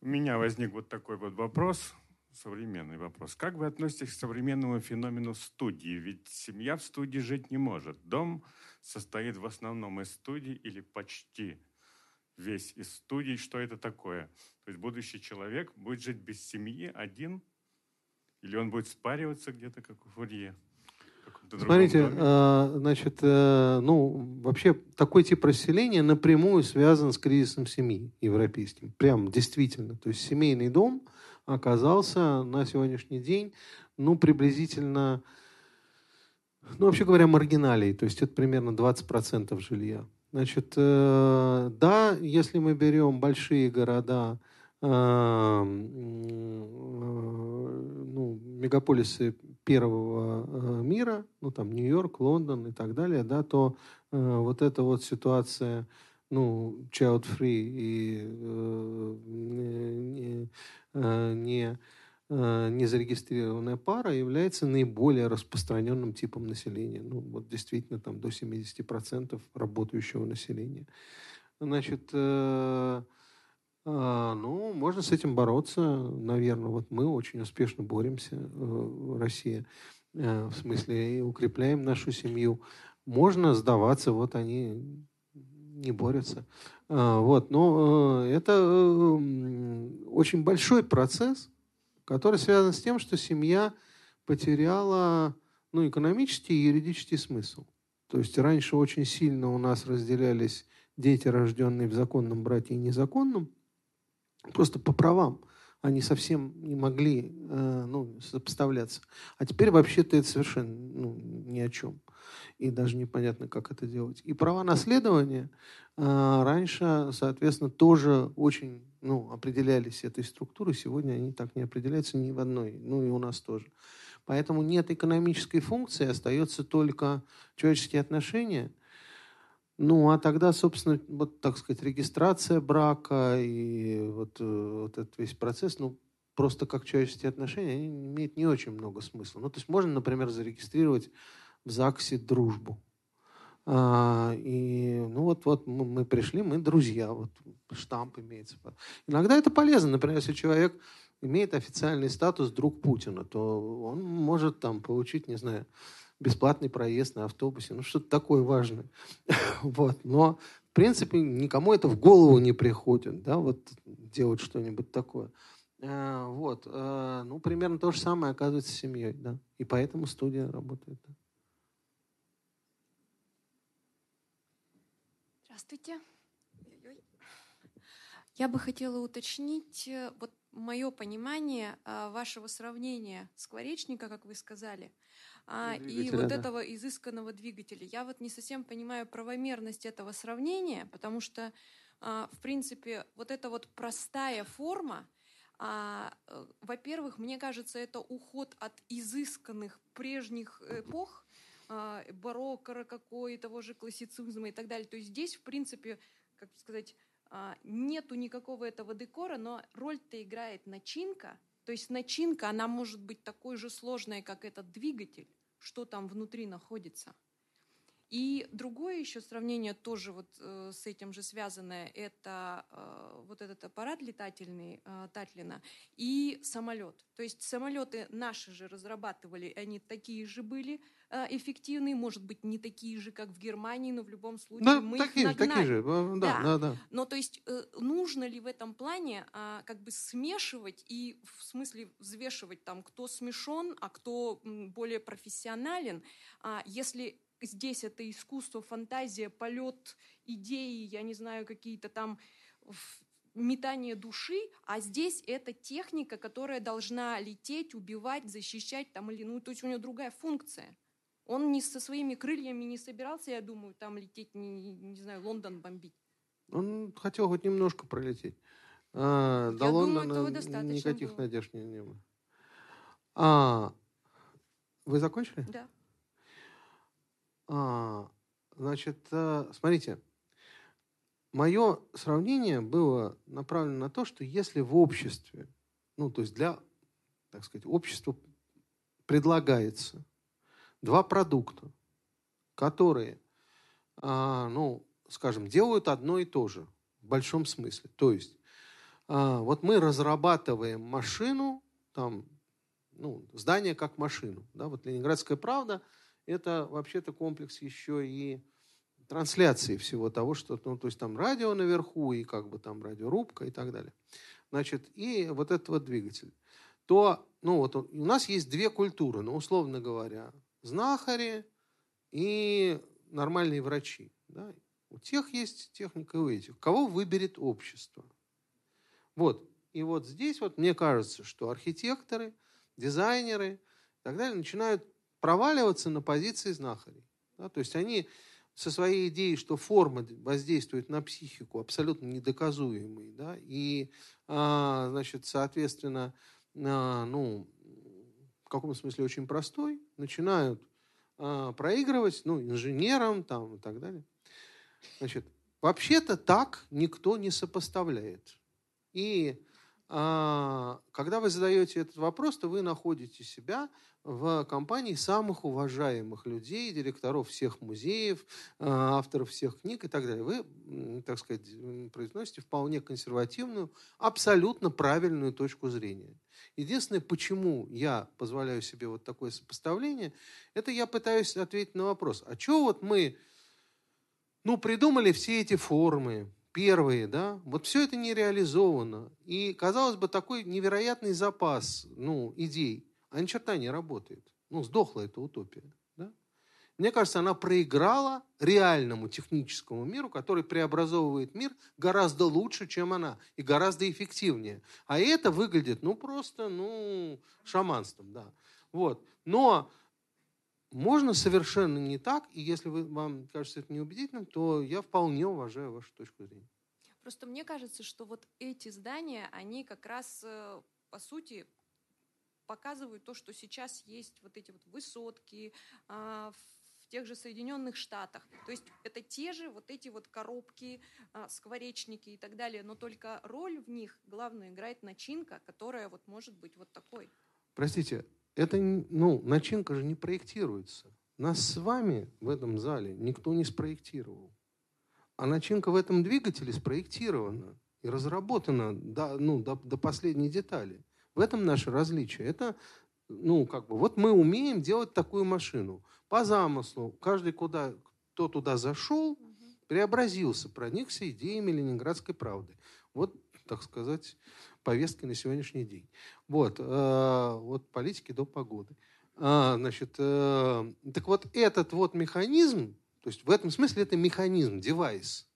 Speaker 6: У меня возник вот такой вот вопрос, современный вопрос. Как вы относитесь к современному феномену студии? Ведь семья в студии жить не может. Дом состоит в основном из студий или почти весь из студий. Что это такое? То есть будущий человек будет жить без семьи один? Или он будет спариваться где-то, как у Фурье?
Speaker 2: Смотрите, э, значит, э, ну, вообще такой тип расселения напрямую связан с кризисом семьи европейским. Прям действительно. То есть семейный дом оказался на сегодняшний день, ну, приблизительно, ну, вообще говоря, маргиналией. То есть это примерно 20% жилья. Значит, э, да, если мы берем большие города, э, э, ну, мегаполисы первого э, мира, ну там Нью-Йорк, Лондон и так далее, да, то э, вот эта вот ситуация, ну, child-free и э, не, незарегистрированная пара является наиболее распространенным типом населения. Ну, вот действительно там до 70% работающего населения. Значит, э, а, Ну, можно с этим бороться, наверное. Вот мы очень успешно боремся, э, Россия, э, в смысле, и укрепляем нашу семью. Можно сдаваться, вот они не борются. А, Вот, но э, это э, очень большой процесс, который связан с тем, что семья потеряла ну, экономический и юридический смысл. То есть раньше очень сильно у нас разделялись дети, рожденные в законном браке и незаконном, просто по правам. Они совсем не могли э, ну, сопоставляться. А теперь вообще-то это совершенно ну, ни о чем. И даже непонятно, как это делать. И права наследования э, раньше, соответственно, тоже очень ну, определялись этой структурой. Сегодня они так не определяются ни в одной. Ну и у нас тоже. Поэтому нет экономической функции, остается только человеческие отношения. Ну, а тогда, собственно, вот, так сказать, регистрация брака и вот, э, вот этот весь процесс, ну, просто как человеческие отношения, они имеют не очень много смысла. Ну, то есть можно, например, зарегистрировать в ЗАГСе дружбу. А, и, ну, вот, вот мы, пришли, мы друзья, вот штамп имеется. Иногда это полезно, например, если человек имеет официальный статус друг Путина, то он может там получить, не знаю, бесплатный проезд на автобусе, ну что-то такое важное. Вот. Но, в принципе, никому это в голову не приходит, да, вот делать что-нибудь такое. А, Вот. А, Ну, примерно то же самое оказывается с семьей, да. И поэтому студия работает.
Speaker 7: Здравствуйте. Я бы хотела уточнить э, вот мое понимание а, вашего сравнения скворечника, как вы сказали, а, и вот
Speaker 2: да.
Speaker 7: этого изысканного двигателя. Я вот не совсем понимаю правомерность этого сравнения, потому что, а, в принципе, вот эта вот простая форма, а, э, во-первых, мне кажется, это уход от изысканных прежних эпох, барокко, рококо того же классицизма и так далее. То есть здесь, в принципе, как сказать, а, нету никакого этого декора, но роль-то играет начинка. То есть начинка, она может быть такой же сложной, как этот двигатель, что там внутри находится. И другое еще сравнение тоже вот э, с этим же связанное, это э, вот этот аппарат летательный э, Татлина и самолет. То есть самолеты наши же разрабатывали, они такие же были эффективные, может быть, не такие же, как в Германии, но в любом случае
Speaker 2: Да,
Speaker 7: мы
Speaker 2: такие,
Speaker 7: их
Speaker 2: же, такие
Speaker 7: нагнали.
Speaker 2: же. э, Да,
Speaker 7: Да.
Speaker 2: да, да.
Speaker 7: Но то есть э, нужно ли в этом плане а, как бы смешивать и в смысле взвешивать там, кто смешон, а кто более профессионален, А если здесь это искусство, фантазия, полет идеи, я не знаю, какие-то там метание души, а здесь это техника, которая должна лететь, убивать, защищать там или ну, то есть у нее другая функция. Он не со своими крыльями не собирался, я думаю, там лететь, не, не знаю, Лондон бомбить.
Speaker 2: Он хотел хоть немножко пролететь. А, до
Speaker 7: Я думаю,
Speaker 2: Лондона
Speaker 7: этого достаточно
Speaker 2: никаких
Speaker 7: было.
Speaker 2: надежд не, не было. А, вы закончили?
Speaker 7: Да.
Speaker 2: А, значит, э, смотрите, мое сравнение было направлено на то, что если в обществе, ну, то есть для, так сказать, обществу предлагается два продукта, которые, а, ну, скажем, делают одно и то же в большом смысле. То есть а, вот мы разрабатываем машину, там, ну, здание как машину. Да? Вот Ленинградская правда – это вообще-то комплекс еще и трансляции всего того, что, ну, то есть там радио наверху и как бы там радиорубка и так далее. Значит, и вот этот вот двигатель. То, ну вот у нас есть две культуры, ну, условно говоря, знахари и нормальные врачи. Да? У тех есть техника, и у этих. Кого выберет общество? Вот. И вот здесь вот мне кажется, что архитекторы, дизайнеры и так далее начинают проваливаться на позиции знахарей. Да? То есть они со своей идеей, что форма воздействует на психику, абсолютно недоказуемой, да, и, а, значит, соответственно, а, ну, в каком смысле очень простой, начинают а, проигрывать, ну, инженерам там и так далее. Значит, вообще-то так никто не сопоставляет. И когда вы задаете этот вопрос, то вы находите себя в компании самых уважаемых людей, директоров всех музеев, а, авторов всех книг и так далее. Вы, так сказать, произносите вполне консервативную, абсолютно правильную точку зрения. Единственное, почему я позволяю себе вот такое сопоставление, это я пытаюсь ответить на вопрос, а чего вот мы ну, придумали все эти формы, первые, да, вот все это не реализовано. И, казалось бы, такой невероятный запас, ну, идей, а ни черта не работает. Ну, сдохла эта утопия, да. Мне кажется, она проиграла реальному техническому миру, который преобразовывает мир гораздо лучше, чем она, и гораздо эффективнее. А это выглядит, ну, просто, ну, шаманством, да. Вот. Но можно совершенно не так, и если вы, вам кажется это неубедительным, то я вполне уважаю вашу точку зрения.
Speaker 7: Просто мне кажется, что вот эти здания, они как раз, э, по сути, показывают то, что сейчас есть вот эти вот высотки а, в тех же Соединенных Штатах. То есть это те же вот эти вот коробки, а, скворечники и так далее, но только роль в них главную играет начинка, которая вот может быть вот такой.
Speaker 2: Простите, это, ну, начинка же не проектируется. Нас с вами в этом зале никто не спроектировал. А начинка в этом двигателе спроектирована и разработана до, ну, до, до последней детали. В этом наше различие. Это, ну, как бы, вот мы умеем делать такую машину. По замыслу, каждый, куда, кто туда зашел, преобразился, проникся идеями Ленинградской правды. Вот, так сказать, повестки на сегодняшний день. Вот, э, вот политики до погоды. А, значит, э, так вот этот вот механизм, то есть в этом смысле это механизм, девайс,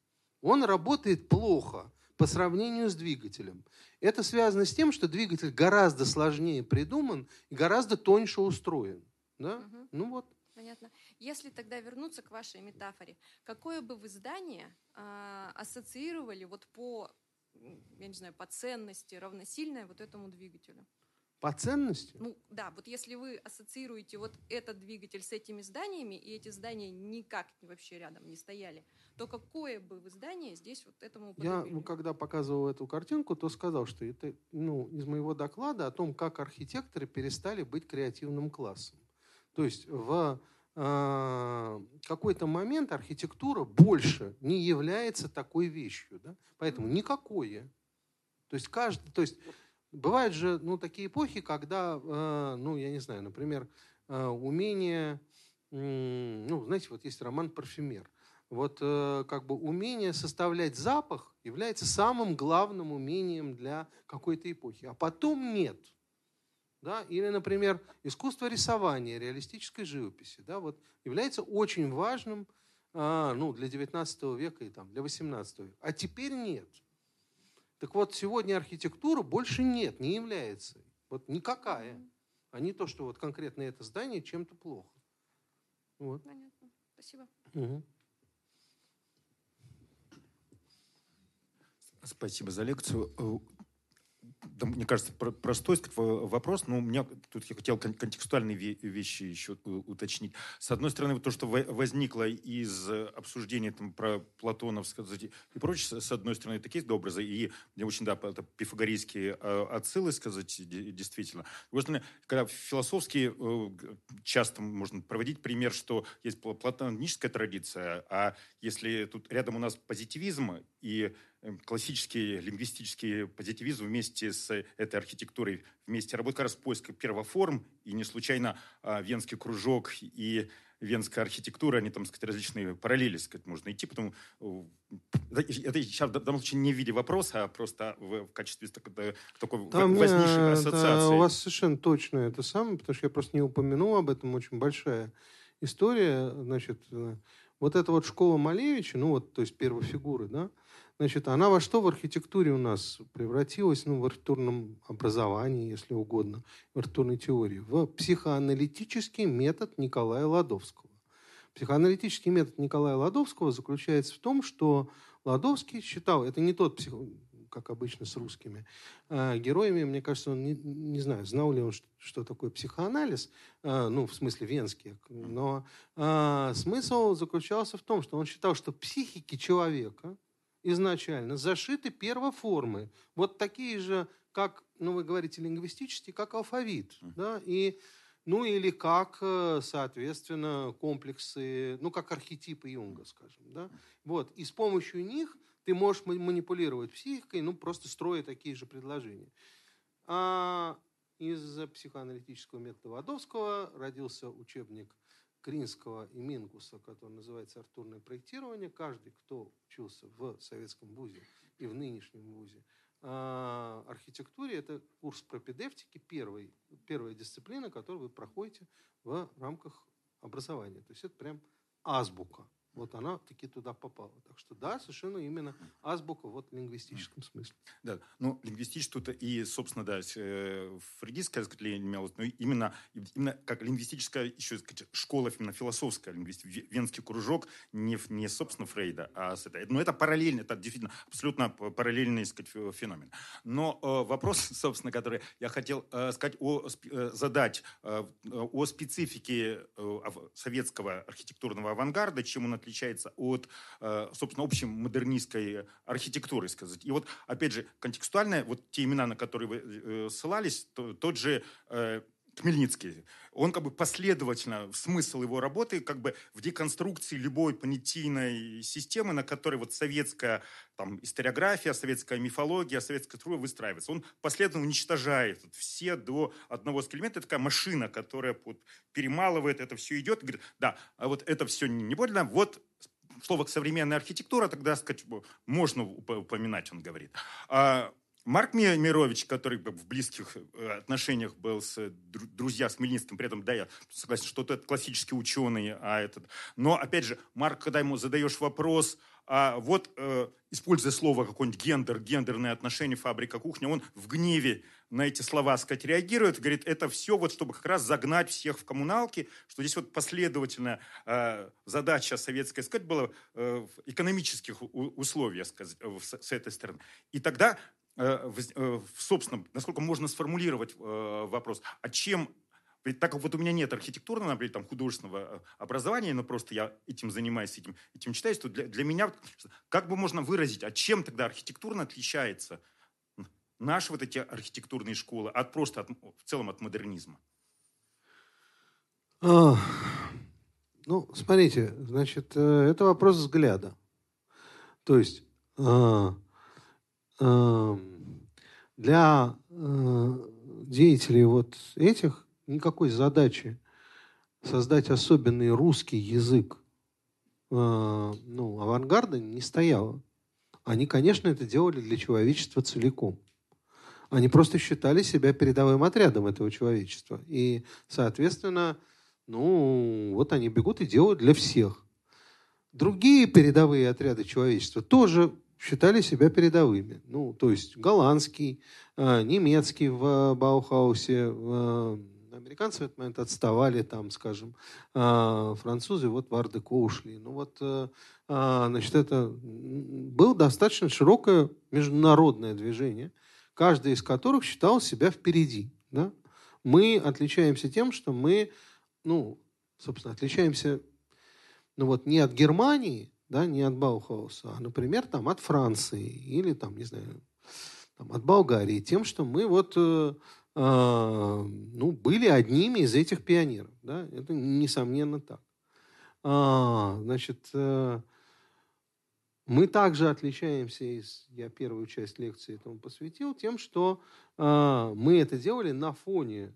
Speaker 2: он работает плохо по сравнению с двигателем. Это связано с тем, что двигатель гораздо сложнее придуман и гораздо тоньше устроен. Да?
Speaker 7: Мгм.
Speaker 2: Ну вот.
Speaker 7: Понятно. Если тогда вернуться к вашей метафоре, какое бы вы здание а, ассоциировали вот по, я не знаю, по ценности равносильное вот этому двигателю?
Speaker 2: По ценности
Speaker 7: Ну да, вот если вы ассоциируете вот этот двигатель с этими зданиями, и эти здания никак вообще рядом не стояли, то какое бы вы здание здесь вот этому
Speaker 2: Я,
Speaker 7: уподобили?
Speaker 2: ну, когда показывал эту картинку, то сказал, что это ну, из моего доклада о том, как архитекторы перестали быть креативным классом. То есть в какой-то момент архитектура больше не является такой вещью. Да? Поэтому никакое. То есть, каждый, то есть бывают же ну, такие эпохи, когда, э, ну, я не знаю, например, э, умение, э, ну, знаете, вот есть роман «Парфюмер». Вот э, как бы умение составлять запах является самым главным умением для какой-то эпохи. А потом нет. Да? Или, например, искусство рисования, реалистической живописи да, вот, является очень важным а, ну, для 19 века и там, для 18 века. А теперь нет. Так вот, сегодня архитектура больше нет, не является. Вот никакая. А не то, что вот конкретно это здание чем-то плохо.
Speaker 7: Вот. Понятно. Спасибо.
Speaker 2: Угу.
Speaker 8: Спасибо за лекцию. Э, да, мне кажется, простой вопрос, но у меня тут я хотел контекстуальные вещи еще уточнить. С одной стороны, то, что возникло из обсуждения там, про Платонов сказать, и прочее, с одной стороны, такие образы, и мне очень, да, это пифагорейские а, отсылы сказать, действительно. С другой стороны, когда философски э, часто можно проводить пример, что есть платоническая традиция, а если тут рядом у нас позитивизм и классический лингвистический позитивизм вместе с этой архитектурой вместе работает как раз поиск первоформ, и не случайно а, Венский кружок и венская архитектура, они там, сказать, различные параллели, сказать, можно идти, потому это сейчас в данном случае не в виде вопроса, а просто в, в качестве такой, такой
Speaker 2: там, возникшей ассоциации. у вас совершенно точно это самое, потому что я просто не упомянул об этом, очень большая история, значит, э, вот эта вот школа Малевича, ну вот, то есть первой фигуры, да, Значит, она во что в архитектуре у нас превратилась, ну, в архитектурном образовании, если угодно, в архитектурной теории, в психоаналитический метод Николая Ладовского. Психоаналитический метод Николая Ладовского заключается в том, что Ладовский считал, это не тот псих, как обычно с русскими э, героями, мне кажется, он не, не знаю, знал ли он, что, что такое психоанализ, э, ну, в смысле венский, но э, смысл заключался в том, что он считал, что психики человека – изначально зашиты первоформы. Вот такие же, как, ну, вы говорите лингвистические, как алфавит. Да? И, ну, или как, э, соответственно, комплексы, ну, как архетипы Юнга, скажем. Да? Вот. И с помощью них ты можешь манипулировать психикой, ну, просто строя такие же предложения. А из психоаналитического метода Водовского родился учебник Кринского и Минкуса, который называется «Артурное проектирование». Каждый, кто учился в советском вузе и в нынешнем вузе, а, архитектуре, это курс пропедевтики, первый, первая дисциплина, которую вы проходите в рамках образования. То есть это прям азбука вот она таки туда попала. Так что да, совершенно именно азбука вот в лингвистическом смысле.
Speaker 8: Да, ну, лингвистически тут и, собственно, да, э, фрейдистское разделение имелось, но именно, именно как лингвистическая еще сказать, школа, именно философская лингвистика, венский кружок, не, не собственно, Фрейда, а с этой. Но это параллельно, это действительно абсолютно параллельный сказать, феномен. Но э, вопрос, собственно, который я хотел э, сказать, о, э, задать э, о специфике э, советского архитектурного авангарда, чем он отличается от, э, собственно, общей модернистской архитектуры, сказать. И вот, опять же, контекстуально, вот те имена, на которые вы э, ссылались, тот же э, Хмельницкий, он как бы последовательно, смысл его работы как бы в деконструкции любой понятийной системы, на которой вот советская там, историография, советская мифология, советская струя выстраивается. Он последовательно уничтожает все до одного элемента. Это такая машина, которая вот, перемалывает, это все идет. Говорит, да, а вот это все не больно, вот слово «современная архитектура», тогда сказать, можно упоминать, он говорит. А Марк Мирович, который в близких э, отношениях был с друзья с Хмельницким, при этом, да, я согласен, что это классический ученый, а этот... Но, опять же, Марк, когда ему задаешь вопрос, а вот, э, используя слово какой-нибудь гендер, гендерные отношения, фабрика, кухня, он в гневе на эти слова, сказать, реагирует, говорит, это все вот, чтобы как раз загнать всех в коммуналки, что здесь вот последовательная э, задача советская, сказать, была э, в экономических условиях, сказать, с, с этой стороны. И тогда Э, э, собственно, насколько можно сформулировать э, вопрос, а чем так как вот у меня нет архитектурного, например, там, художественного образования, но просто я этим занимаюсь, этим, этим читаюсь, то для, для меня как бы можно выразить, а чем тогда архитектурно отличается наши вот эти архитектурные школы от просто от, в целом от модернизма?
Speaker 2: Ну, смотрите, значит, это вопрос взгляда. То есть э, для э, деятелей вот этих никакой задачи создать особенный русский язык э, ну, авангарда не стояло. Они, конечно, это делали для человечества целиком. Они просто считали себя передовым отрядом этого человечества. И, соответственно, ну, вот они бегут и делают для всех. Другие передовые отряды человечества тоже считали себя передовыми. Ну, то есть голландский, э, немецкий в Баухаусе, американцы в этот момент отставали, там, скажем, э, французы вот в Ардеко ушли. Ну вот, э, значит, это было достаточно широкое международное движение, каждый из которых считал себя впереди. Да? Мы отличаемся тем, что мы, ну, собственно, отличаемся ну вот не от Германии, да, не от Баухауса, а, например, там, от Франции или, там, не знаю, там, от Болгарии, тем, что мы вот, э, э, ну, были одними из этих пионеров. Да? Это несомненно так. А, значит, э, мы также отличаемся, из, я первую часть лекции этому посвятил, тем, что э, мы это делали на фоне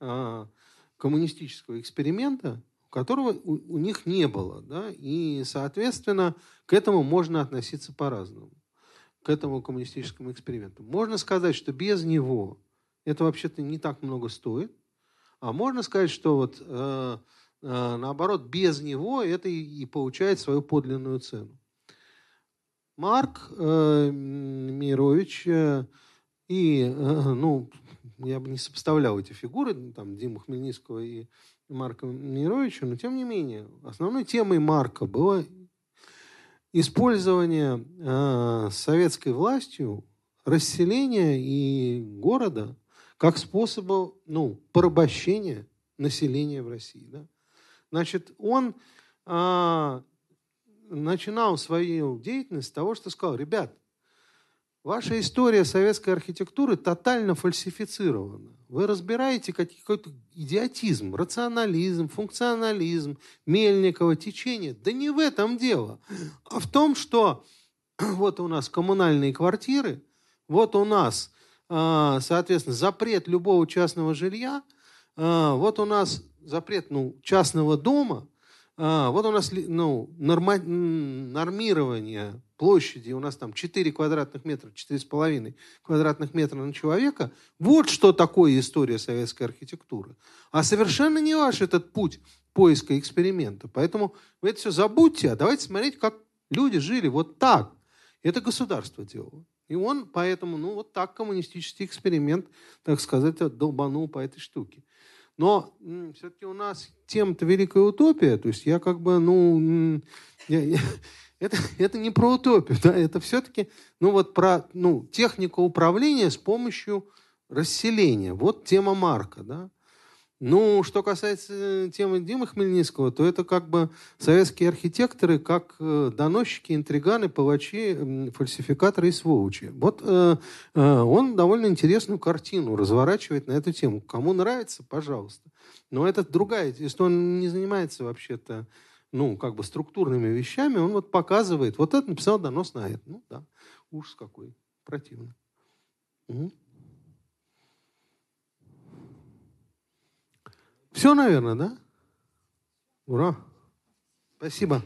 Speaker 2: э, коммунистического эксперимента, которого у, у них не было. Да? И, соответственно, к этому можно относиться по-разному, к этому коммунистическому эксперименту. Можно сказать, что без него это вообще-то не так много стоит, а можно сказать, что вот э, э, наоборот, без него это и, и получает свою подлинную цену. Марк э, Мирович э, и, э, ну, я бы не сопоставлял эти фигуры, там, Диму Хмельницкого и Марка Мировича, но тем не менее, основной темой Марка было использование э, советской властью расселения и города как способа ну, порабощения населения в России. Да? Значит, он э, начинал свою деятельность с того, что сказал, ребят, Ваша история советской архитектуры тотально фальсифицирована. Вы разбираете какой-то идиотизм, рационализм, функционализм, Мельникова, течение. Да не в этом дело, а в том, что вот у нас коммунальные квартиры, вот у нас, а, соответственно, запрет любого частного жилья, а, вот у нас запрет ну, частного дома, а, вот у нас ну, норма, нормирование площади, у нас там 4 квадратных метра, 4,5 квадратных метра на человека. Вот что такое история советской архитектуры. А совершенно не ваш этот путь поиска эксперимента. Поэтому вы это все забудьте, а давайте смотреть, как люди жили вот так. Это государство делало. И он поэтому, ну вот так коммунистический эксперимент, так сказать, долбанул по этой штуке. Но все-таки у нас тема-то великая утопия, то есть я как бы, ну, я, я, это, это не про утопию, да, это все-таки, ну, вот про, ну, технику управления с помощью расселения. Вот тема Марка, да. Ну, что касается э, темы Димы Хмельницкого, то это как бы советские архитекторы, как э, доносчики, интриганы, палачи, фальсификаторы и сволочи. Вот э, э, он довольно интересную картину разворачивает на эту тему. Кому нравится, пожалуйста. Но это другая, если он не занимается вообще-то ну, как бы структурными вещами, он вот показывает, вот это написал донос на это. Ну да, ужас какой, противно. Угу. Все, наверное, да? Ура. Спасибо.